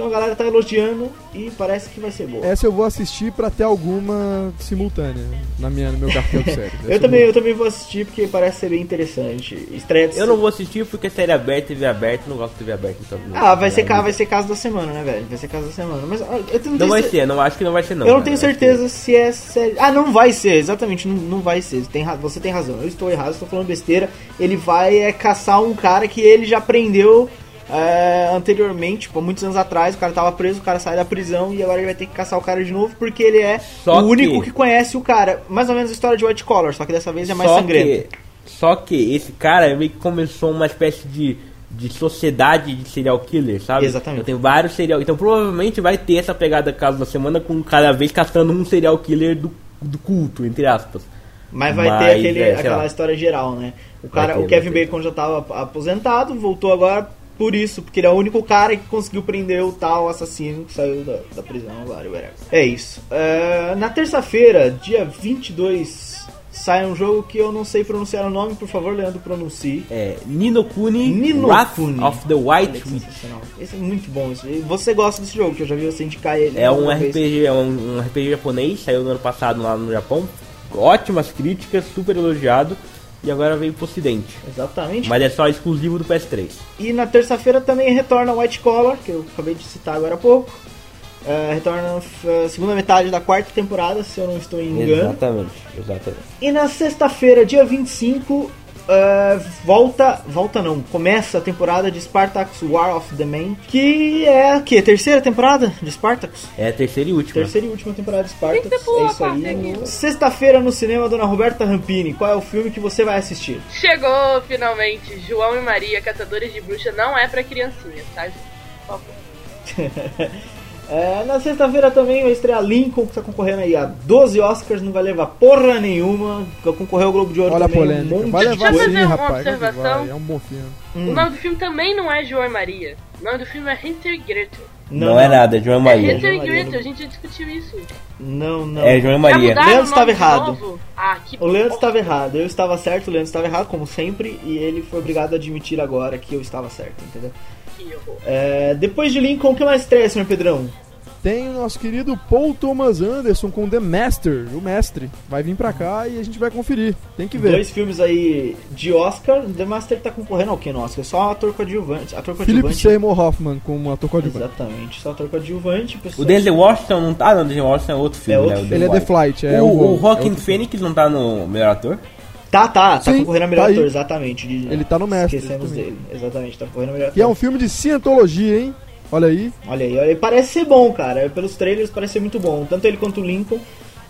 B: Então a galera tá elogiando e parece que vai ser boa.
C: Essa eu vou assistir pra ter alguma simultânea na minha, no meu cartão de série.
B: Eu também,
C: vou-
B: eu também vou assistir porque parece ser bem interessante. Estreia
D: Eu não vou assistir porque é série aberta, TV aberta, não gosto de TV aberta. Então
B: Ah, vai ser, vai ser caso da semana, né, velho? Vai ser caso da semana. Mas ah, eu não,
D: Não
B: tenho
D: vai ser, não acho que não vai ser não.
B: eu não
D: cara.
B: tenho certeza se é série. Ah, não vai ser, exatamente, não, não vai ser. Você tem, você tem razão. Eu estou errado, estou falando besteira. Ele vai é, caçar um cara que ele já prendeu é, anteriormente, tipo, muitos anos atrás. O cara tava preso, o cara sai da prisão e agora ele vai ter que caçar o cara de novo porque ele é
D: Só
B: o único
D: que-
B: que conhece o cara. Mais ou menos a história de White Collar, só que dessa vez é mais
D: só
B: sangrento.
D: Que, só que esse cara meio que começou uma espécie de, de sociedade de serial killer, sabe?
B: Exatamente.
D: Então tem vários serial Então provavelmente vai ter essa pegada caso da semana com cada vez caçando um serial killer do, do culto, entre aspas.
B: Mas vai
D: Mas,
B: ter aquele,
D: é,
B: aquela
D: lá.
B: história geral, né? O, cara,
D: ter,
B: o Kevin. Bacon já tava aposentado, voltou agora por isso, porque ele é o único cara que conseguiu prender o tal assassino que saiu da, da prisão agora. whatever. É isso. É, na terça-feira, dia 22, sai um jogo que eu não sei pronunciar o nome, por favor, Leandro, pronuncie.
D: É, Nino Kuni,
B: Nino
D: Wrath of the White Witch.
B: Esse é muito bom. Esse- Você gosta desse jogo, que eu já vi você indicar ele.
D: É um
B: alguma vez.
D: RPG, é um, um RPG japonês, saiu no ano passado lá no Japão. Ótimas críticas, super elogiado. E agora veio pro ocidente.
B: Exatamente.
D: Mas é só exclusivo do PS3.
B: E na terça-feira também retorna White Collar, que eu acabei de citar agora há pouco. É, retorna a segunda metade da quarta temporada, se eu não estou em engano.
D: Exatamente, exatamente.
B: E na sexta-feira, dia 25, é, volta. Volta não, começa a temporada de Spartacus War of the Man. Que é a quê? Terceira temporada de Spartacus?
D: É a terceira e última.
B: Terceira e última temporada de Spartacus. É isso aí. Sexta-feira no cinema, Dona Roberta Rampini. Qual é o filme que você vai assistir?
A: Chegou finalmente, João e Maria, Caçadores de Bruxa, não é pra criancinha, tá, gente? Por favor.
B: É, na sexta-feira também vai estrear Lincoln, que tá concorrendo aí a 12 Oscars, não vai levar porra nenhuma. Concorreu ao Globo de Ouro
C: Olha a
B: também.
C: polêmica.
B: Um
C: vai
B: de
C: levar
A: Deixa eu fazer uma
C: rapaz.
A: observação.
C: vai, É um bom filme.
B: Hum.
A: O nome do filme também não é João e Maria. O nome do filme é Hansel e Gretel.
D: Não, é nada, é João e
A: É
D: Maria.
A: Hansel e
B: Maria,
A: Gretel,
B: não.
A: a gente já discutiu isso.
B: Não, não.
D: É João e Maria.
B: Leandro
A: o
B: estava
A: nome de
B: errado.
A: Ah, que
B: O Leandro estava errado, eu estava certo, o Leandro estava errado, como sempre, e ele foi obrigado a admitir agora que eu estava certo, entendeu? É, depois de Lincoln, o que mais estreia, senhor Pedrão?
C: Tem o nosso querido Paul Thomas Anderson com The Master, o mestre. Vai vir pra cá e a gente vai conferir. Tem que ver.
B: Dois filmes aí de Oscar. The Master tá concorrendo ao que no Oscar? Só ator coadjuvante. Ator
C: Philip
B: coadjuvante.
C: Seymour Hoffman como ator coadjuvante.
B: Exatamente, só ator coadjuvante. Pessoa...
D: O Denzel Washington não tá, não, o Denzel Washington é outro filme,
B: É outro
D: né? o
B: filme.
C: Ele é
D: The
C: Flight, é
D: o,
C: o,
D: o
C: é
D: Joaquin
C: outro-
D: Phoenix não tá no melhor ator?
B: Tá, tá, tá
C: Sim,
B: concorrendo a melhor
C: tá
B: ator, exatamente. de-
C: Ele tá no Mestre
B: Esquecemos dele, exatamente, tá concorrendo a melhor
C: Que é um filme de cientologia, hein? Olha aí.
B: Olha aí, olha aí, parece ser bom, cara. Pelos trailers parece ser muito bom. Tanto ele quanto o Lincoln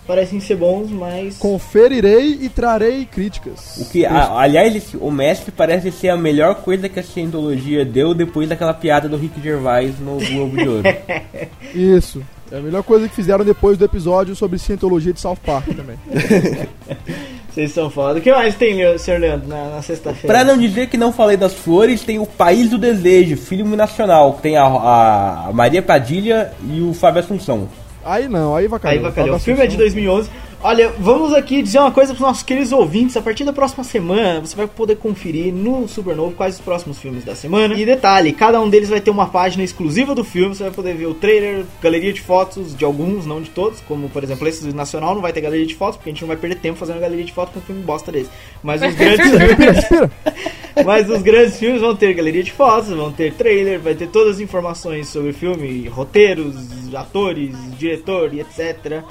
B: parecem ser bons, mas.
C: Conferirei e trarei críticas.
D: O que, a- aliás, esse- o mestre parece ser a melhor coisa que a cientologia deu depois daquela piada do Rick Gervais no Globo de Ouro.
C: Isso. É a melhor coisa que fizeram depois do episódio sobre cientologia de South Park também.
B: Vocês são foda. O que mais tem, senhor Leandro, na, na sexta-feira?
D: Pra não dizer que não falei das flores, tem o País do Desejo, filme nacional, que tem a, a Maria Padilha e o Fábio Assunção.
C: Aí não, aí vai
B: Aí, bacana. O filme é de 2011. Olha, vamos aqui dizer uma coisa para os nossos queridos ouvintes. A partir da próxima semana, você vai poder conferir no Supernovo quais os próximos filmes da semana. E detalhe, cada um deles vai ter uma página exclusiva do filme. Você vai poder ver o trailer, galeria de fotos de alguns, não de todos. Como, por exemplo, esse do Nacional não vai ter galeria de fotos, porque a gente não vai perder tempo fazendo galeria de fotos com um filme bosta desse. Mas os grandes...
C: Respira, respira.
B: Mas os grandes filmes vão ter galeria de fotos, vão ter trailer, vai ter todas as informações sobre o filme, roteiros, atores, diretor e etc.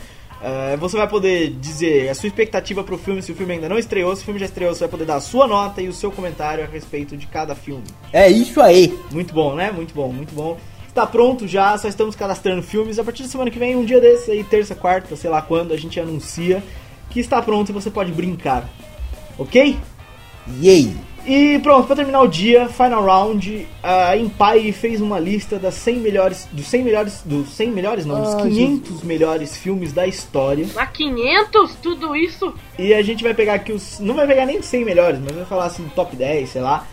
B: Eh, você vai poder dizer a sua expectativa pro filme, se o filme ainda não estreou, se o filme já estreou, você vai poder dar a sua nota e o seu comentário a respeito de cada filme.
D: É isso aí.
B: Muito bom, né? Muito bom, muito bom. Está pronto já, só estamos cadastrando filmes. A partir da semana que vem, um dia desses aí, terça, quarta, sei lá quando, a gente anuncia que está pronto e você pode brincar. Ok?
D: Yay!
B: E pronto, pra terminar o dia, final round, a Empire fez uma lista das 100 melhores, dos 100 melhores, dos 100 melhores, não, dos
C: Ah,
B: 500 melhores filmes da história.
A: Mas 500? Tudo isso?
B: E a gente vai pegar aqui os, não vai pegar nem os 100 melhores, mas vai falar assim do top 10, sei lá.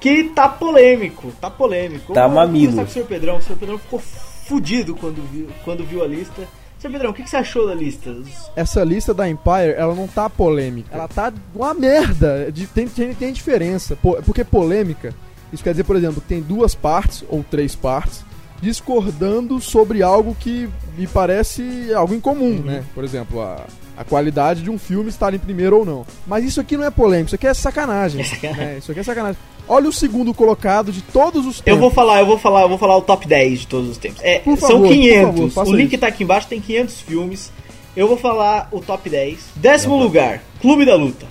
B: Que tá polêmico, tá polêmico.
D: Tá mamilo.
B: com o Sr. Pedrão, o Sr. Pedrão ficou fudido quando viu, quando viu a lista. Sr. Pedrão, o que, que você achou da lista?
C: Essa lista da Empire, ela não tá polêmica. Ela tá uma merda. De- Tem, tem, tem diferença. Po- Porque polêmica, isso quer dizer, por exemplo, que tem duas partes, ou três partes, discordando sobre algo que me parece algo em comum, né? Por exemplo, a, a qualidade de um filme estar em primeiro ou não. Mas isso aqui não é polêmico, isso aqui é sacanagem. né? Isso aqui é sacanagem. Olha o segundo colocado de todos os
B: Eu
C: tempos.
B: vou falar, eu vou falar, eu vou falar o top 10 de todos os tempos. É,
C: Por
B: são
C: favor, por
B: 500.
C: favor,
B: o link
C: isso.
B: tá aqui embaixo, tem 500 filmes. Eu vou falar o top 10. Décimo lugar, Clube da Luta.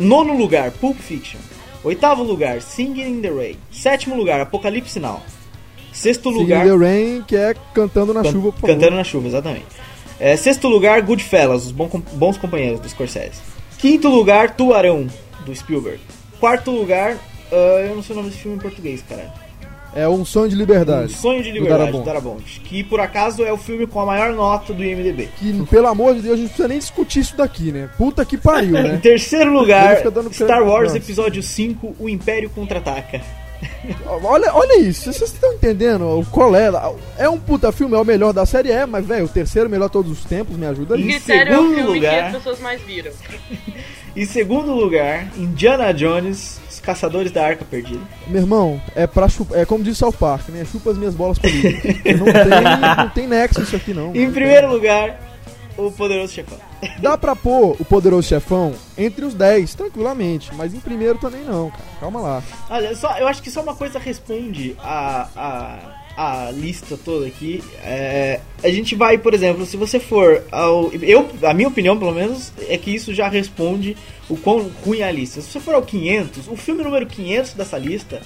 B: Nono lugar, Pulp Fiction. Oitavo lugar, Singing in the Rain. Sétimo lugar, Apocalipse Now. Sexto
C: Singing
B: lugar,
C: the Rain, que é Cantando na
B: Can-
C: Chuva, por favor.
B: Cantando na chuva, exatamente. É, sexto lugar, Goodfellas, os bons companheiros do Scorsese. Quinto lugar, Tuarão, do Spielberg. Quarto lugar, ah, eu não sei o nome desse filme em português, cara.
C: É um sonho de
B: Um
C: liberdade.
B: Sonho de Liberdade, do Darabont. Que por acaso é o filme com a maior nota do IMDB.
C: Que, pelo amor de Deus, a gente não precisa nem discutir isso daqui, né? Puta que pariu,
B: Em
C: né?
B: terceiro
C: Ele
B: lugar, Star Wars. Episódio 5, O Império Contra-Ataca.
C: Olha, olha isso, vocês estão entendendo? O Colela é um puta filme, é o melhor da série, é, mas, velho, o terceiro melhor de todos os tempos, me ajuda
A: O
B: Em
A: é o
B: segundo
A: filme
B: lugar-
A: que as pessoas mais viram.
B: Em segundo lugar, Indiana Jones, Os Caçadores da Arca Perdida.
C: Meu irmão, é pra chupar, é como diz South Park, né? Chupa as minhas bolas peludas. não, tem, não tem nexo isso aqui, não.
B: Em primeiro lugar, O Poderoso Chefão.
C: Dá pra pôr o Poderoso Chefão entre os 10, tranquilamente, mas em primeiro também não, cara. Calma lá.
B: Olha, só, eu acho que só uma coisa responde a, a, a lista toda aqui. É, a gente vai, por exemplo, se você for ao. Eu, a minha opinião, pelo menos, é que isso já responde o quão ruim é a lista. Se você for ao 500, o filme número 500 dessa lista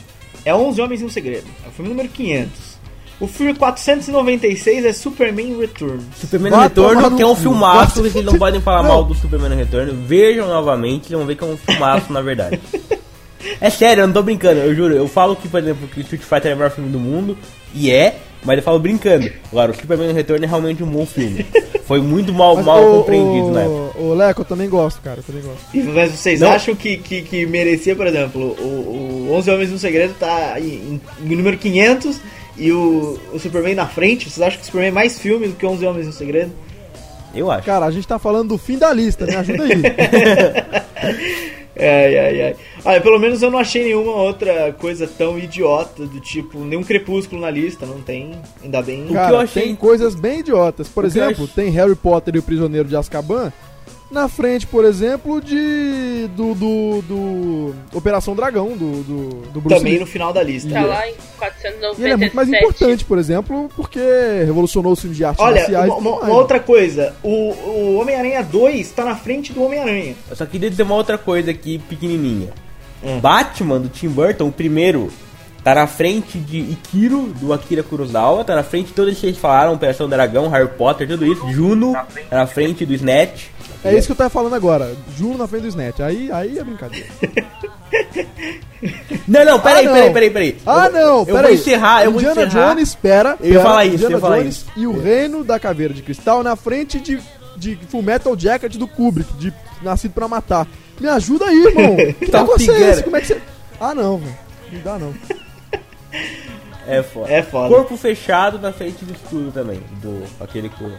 B: é 11 Homens e um Segredo. É o filme número 500. O filme 496 é Superman Return.
D: Superman
C: Vai no
D: que é um filmaço, vocês não podem falar
C: Não.
D: mal do Superman Retorno. Vejam novamente, vão ver que é um filmaço na verdade. É sério, eu não tô brincando, eu juro. Eu falo que, por exemplo, que Street Fighter é o melhor filme do mundo, e é, mas eu falo brincando. Agora, o Superman Retorno é realmente um bom filme. Foi muito mal,
C: Mas,
D: mal
C: ô,
D: compreendido
C: ô,
D: na época.
C: Ô, Leco, eu também gosto, cara, eu também gosto.
B: E- Mas vocês
D: Não.
B: acham que, que, que merecia, por exemplo, o, o 11 Homens um Segredo tá em, em número 500 e o, o Superman na frente? Vocês acham que o Superman é mais filme do que 11 Homens um Segredo?
D: Eu acho.
C: Cara, a gente tá falando do fim da lista, me ajuda aí.
B: Ai, ai, ai. Olha, pelo menos eu não achei nenhuma outra coisa tão idiota do tipo, nenhum crepúsculo na lista, não tem, ainda bem.
D: que
C: Cara,
D: eu achei-
C: tem coisas bem idiotas. Por
D: O que
C: exemplo, tem Harry Potter e o Prisioneiro de Azkaban na frente, por exemplo, de do, do, do Operação Dragão, do, do, do Bruce
B: Também
C: Lee.
B: no final da lista.
A: Tá lá em
C: E ele é muito mais
A: 497.
C: importante, por exemplo, porque revolucionou os filmes de arte
B: Olha,
C: marciais.
B: uma, uma- uma outra coisa, o, o Homem-Aranha 2 tá na frente do Homem-Aranha.
D: Eu só queria dizer uma outra coisa aqui, pequenininha.
B: Hum.
D: Batman, do Tim Burton, o primeiro, tá na frente de Ikiro, do Akira Kurosawa, tá na frente de todos eles que vocês falaram, Operação Dragão, Harry Potter, tudo isso. Juno, tá na frente do Snatch.
C: É isso que eu tava falando agora. Juno na frente do Snatch. Aí, aí é brincadeira.
D: Não, não, peraí,
C: Ah, não.
D: peraí, peraí, peraí.
C: Ah,
D: Eu-
C: não,
D: Eu
C: peraí.
D: vou encerrar, eu vou
C: Indiana
D: encerrar.
C: Jones, espera.
D: Eu ia falar isso,
C: Indiana
D: eu ia falar
C: Jones
D: isso.
C: E o Reino da Caveira de Cristal na frente de, de Full Metal Jacket do Kubrick, de Nascido pra Matar. Me ajuda aí, irmão. Que
D: Tá
C: é esse? Como é que você... Ah, não, velho. Não dá, não.
D: É foda.
B: É foda.
D: Corpo fechado na frente do escudo também, do aquele com...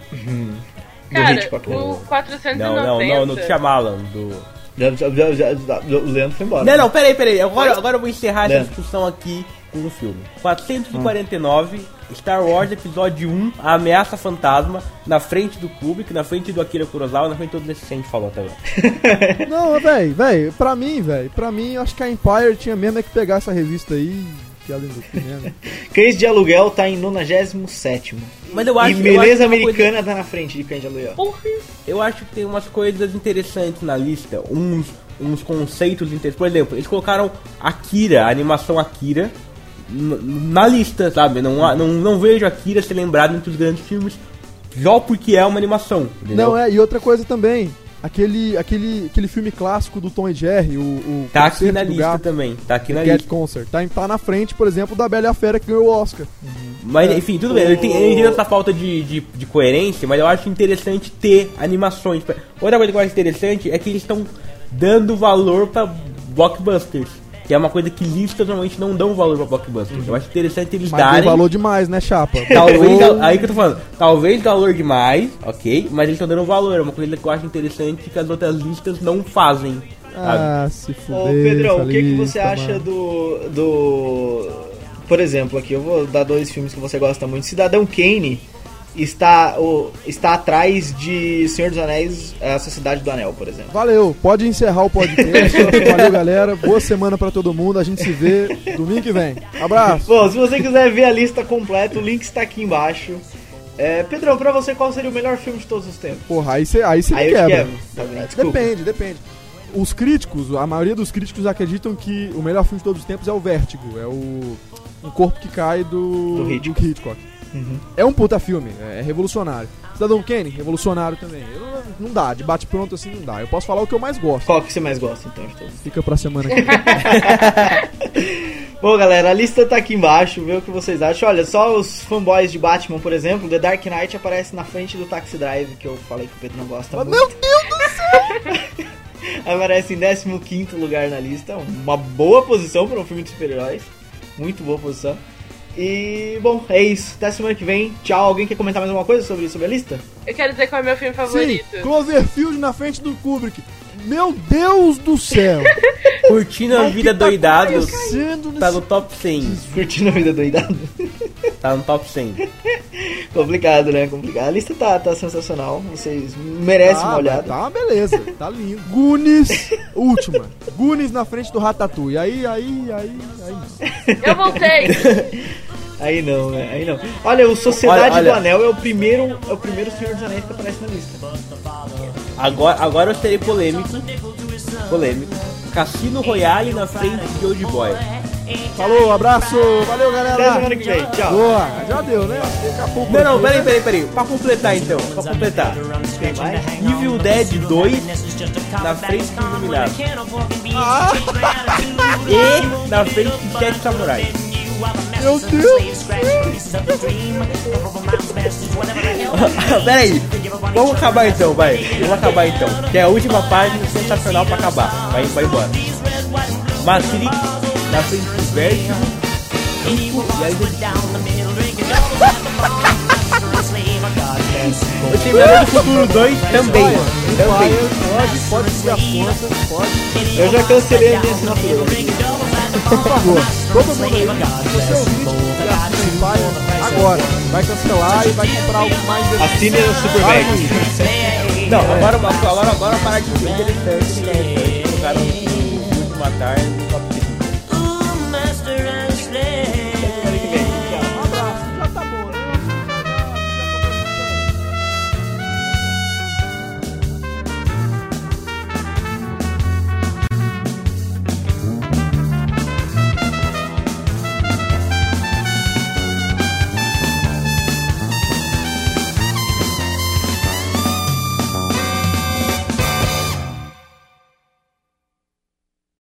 A: Cara,
B: Hitchcock, né?
A: o 490.
D: Não, não, não, no Shyamalan, do...
B: Já- já- já- o Leandro foi embora.
D: Não, não, peraí, peraí. Agora, agora eu vou encerrar essa
B: Leandro.
D: discussão aqui com o filme. 449, Star Wars Episódio 1, A Ameaça Fantasma, na frente do Kubrick, na frente do Akira Kurosawa, na frente de todo esse gente falou até agora.
C: Não, velho, velho, pra mim, velho, pra mim, eu acho que a Empire tinha mesmo é que pegar essa revista aí, que além do que mesmo.
B: Cães de Aluguel tá em 97.
D: Mas eu acho
B: E
D: eu acho
B: Beleza
D: que uma coisa-
B: Americana tá na frente de Cães de Aluguel.
A: Porra.
D: Eu acho que tem umas coisas interessantes na lista, uns, uns conceitos interessantes. Por exemplo, eles colocaram Akira, a animação Akira, na lista, sabe? Não, não, não vejo Akira ser lembrado entre os grandes filmes, só porque é uma animação. Entendeu?
C: Não, é, e outra coisa também, aquele, aquele, aquele filme clássico do Tom e Jerry, o, o
D: Tá aqui na lista
C: Gato,
D: também. Tá aqui na
C: Cat
D: lista.
C: Concert. Tá, tá na frente, por exemplo, da Bela e a Fera que ganhou o Oscar.
D: Mas enfim, tudo bem. Eu tenho- eu entendo essa falta de, de, de coerência, mas eu acho interessante ter animações. Outra coisa que eu acho interessante é que eles estão dando valor pra blockbusters. Que é uma coisa que listas normalmente não dão valor pra blockbusters. Eu acho interessante eles
C: Mas
D: darem.
C: valor demais, né, Chapa?
D: Talvez, aí que eu tô falando, talvez valor demais, ok, mas eles estão dando valor, é uma coisa que eu acho interessante que as outras listas não fazem. sabe?
C: Ah, se fuder.
B: Ô Pedrão, o que, que
C: lista,
B: você acha do. do. Por exemplo, aqui eu vou dar dois filmes que você gosta muito. Cidadão Kane está, o, está atrás de Senhor dos Anéis, a Sociedade do Anel, por exemplo.
C: Valeu, pode encerrar o podcast. Valeu, galera. Boa semana pra todo mundo. A gente se vê domingo que vem. Abraço.
B: Bom, se você quiser ver a lista completa, o link está aqui embaixo. É, Pedrão, pra você qual seria o melhor filme de todos os tempos?
C: Porra, aí você aí cê
B: Aí
C: quebra.
B: quebro. Tá.
C: Depende, depende. Os críticos, a maioria dos críticos acreditam que o melhor filme de todos os tempos é o Vértigo. É o Um Corpo que Cai do,
B: Do Hitchcock.
C: Hitchcock. É um puta filme, é revolucionário. Cidadão Kane, revolucionário também. Eu não, dá, de bate pronto assim não dá. Eu posso falar o que eu mais gosto.
B: Qual que você mais gosta, então, todos?
C: Fica pra semana que.
B: Bom, galera, a lista tá aqui embaixo, vê o que vocês acham. Olha, só os fanboys de Batman, por exemplo, The Dark Knight aparece na frente do Taxi Drive, que eu falei que o Pedro não gosta muito.
C: Meu Deus!
B: Aparece em 15 lugar na lista, uma boa posição para um filme de super-heróis. Muito boa posição. E, bom, é isso. Até semana que vem. Tchau. Alguém quer comentar mais alguma coisa sobre, sobre a lista?
A: Eu quero dizer qual é o meu filme
C: Sim,
A: favorito.
C: Cloverfield na frente do Kubrick. Meu Deus do céu!
D: Curtindo a vida
C: tá
D: doidado, tá
C: nesse-
D: no top 100.
B: Curtindo a vida doidada?
D: Tá no top 100.
B: Complicado, né? Complicado. A lista tá, tá sensacional. Vocês merecem
C: Ah,
B: uma olhada.
C: Tá uma beleza, tá lindo. Goonies, última. Goonies na frente do Ratatouille. Aí, aí, aí, aí.
A: Eu voltei.
B: Aí não, né? Aí não. Olha, o Sociedade
D: Olha, olha.
B: do Anel é o primeiro, é o primeiro Senhor dos Anéis que aparece na lista.
D: Agora, agora eu serei polêmico. Polêmico. Cassino Royale na frente de Old Boy.
C: Falou, abraço, valeu
B: Até
C: galera.
B: semana que vem. Tchau.
C: Boa, já deu, né?
D: Não, não, peraí, peraí, peraí. Pra completar então, pra completar.
B: Tem mais?
D: Evil Dead 2 na frente do Iluminado. E na frente de Sete Samurais.
C: Meu Deus.
D: peraí, vamos acabar então, vai. Vamos acabar então. Que é a última página sensacional pra acabar. Vai, vai embora. Matrix na frente do Vértigo. E a de O Terminador do Futuro 2 também. Também.
C: Pode, pode contas, pode.
B: Eu já cancelei a minha assinatura.
C: Por favor, todo mundo aí, se você ouvir e Pai, agora, vai cancelar e vai comprar algo mais
B: Assine o Superbad.
D: Não, agora, agora, agora parar de ser interessante. né? Colocaram o último tarde.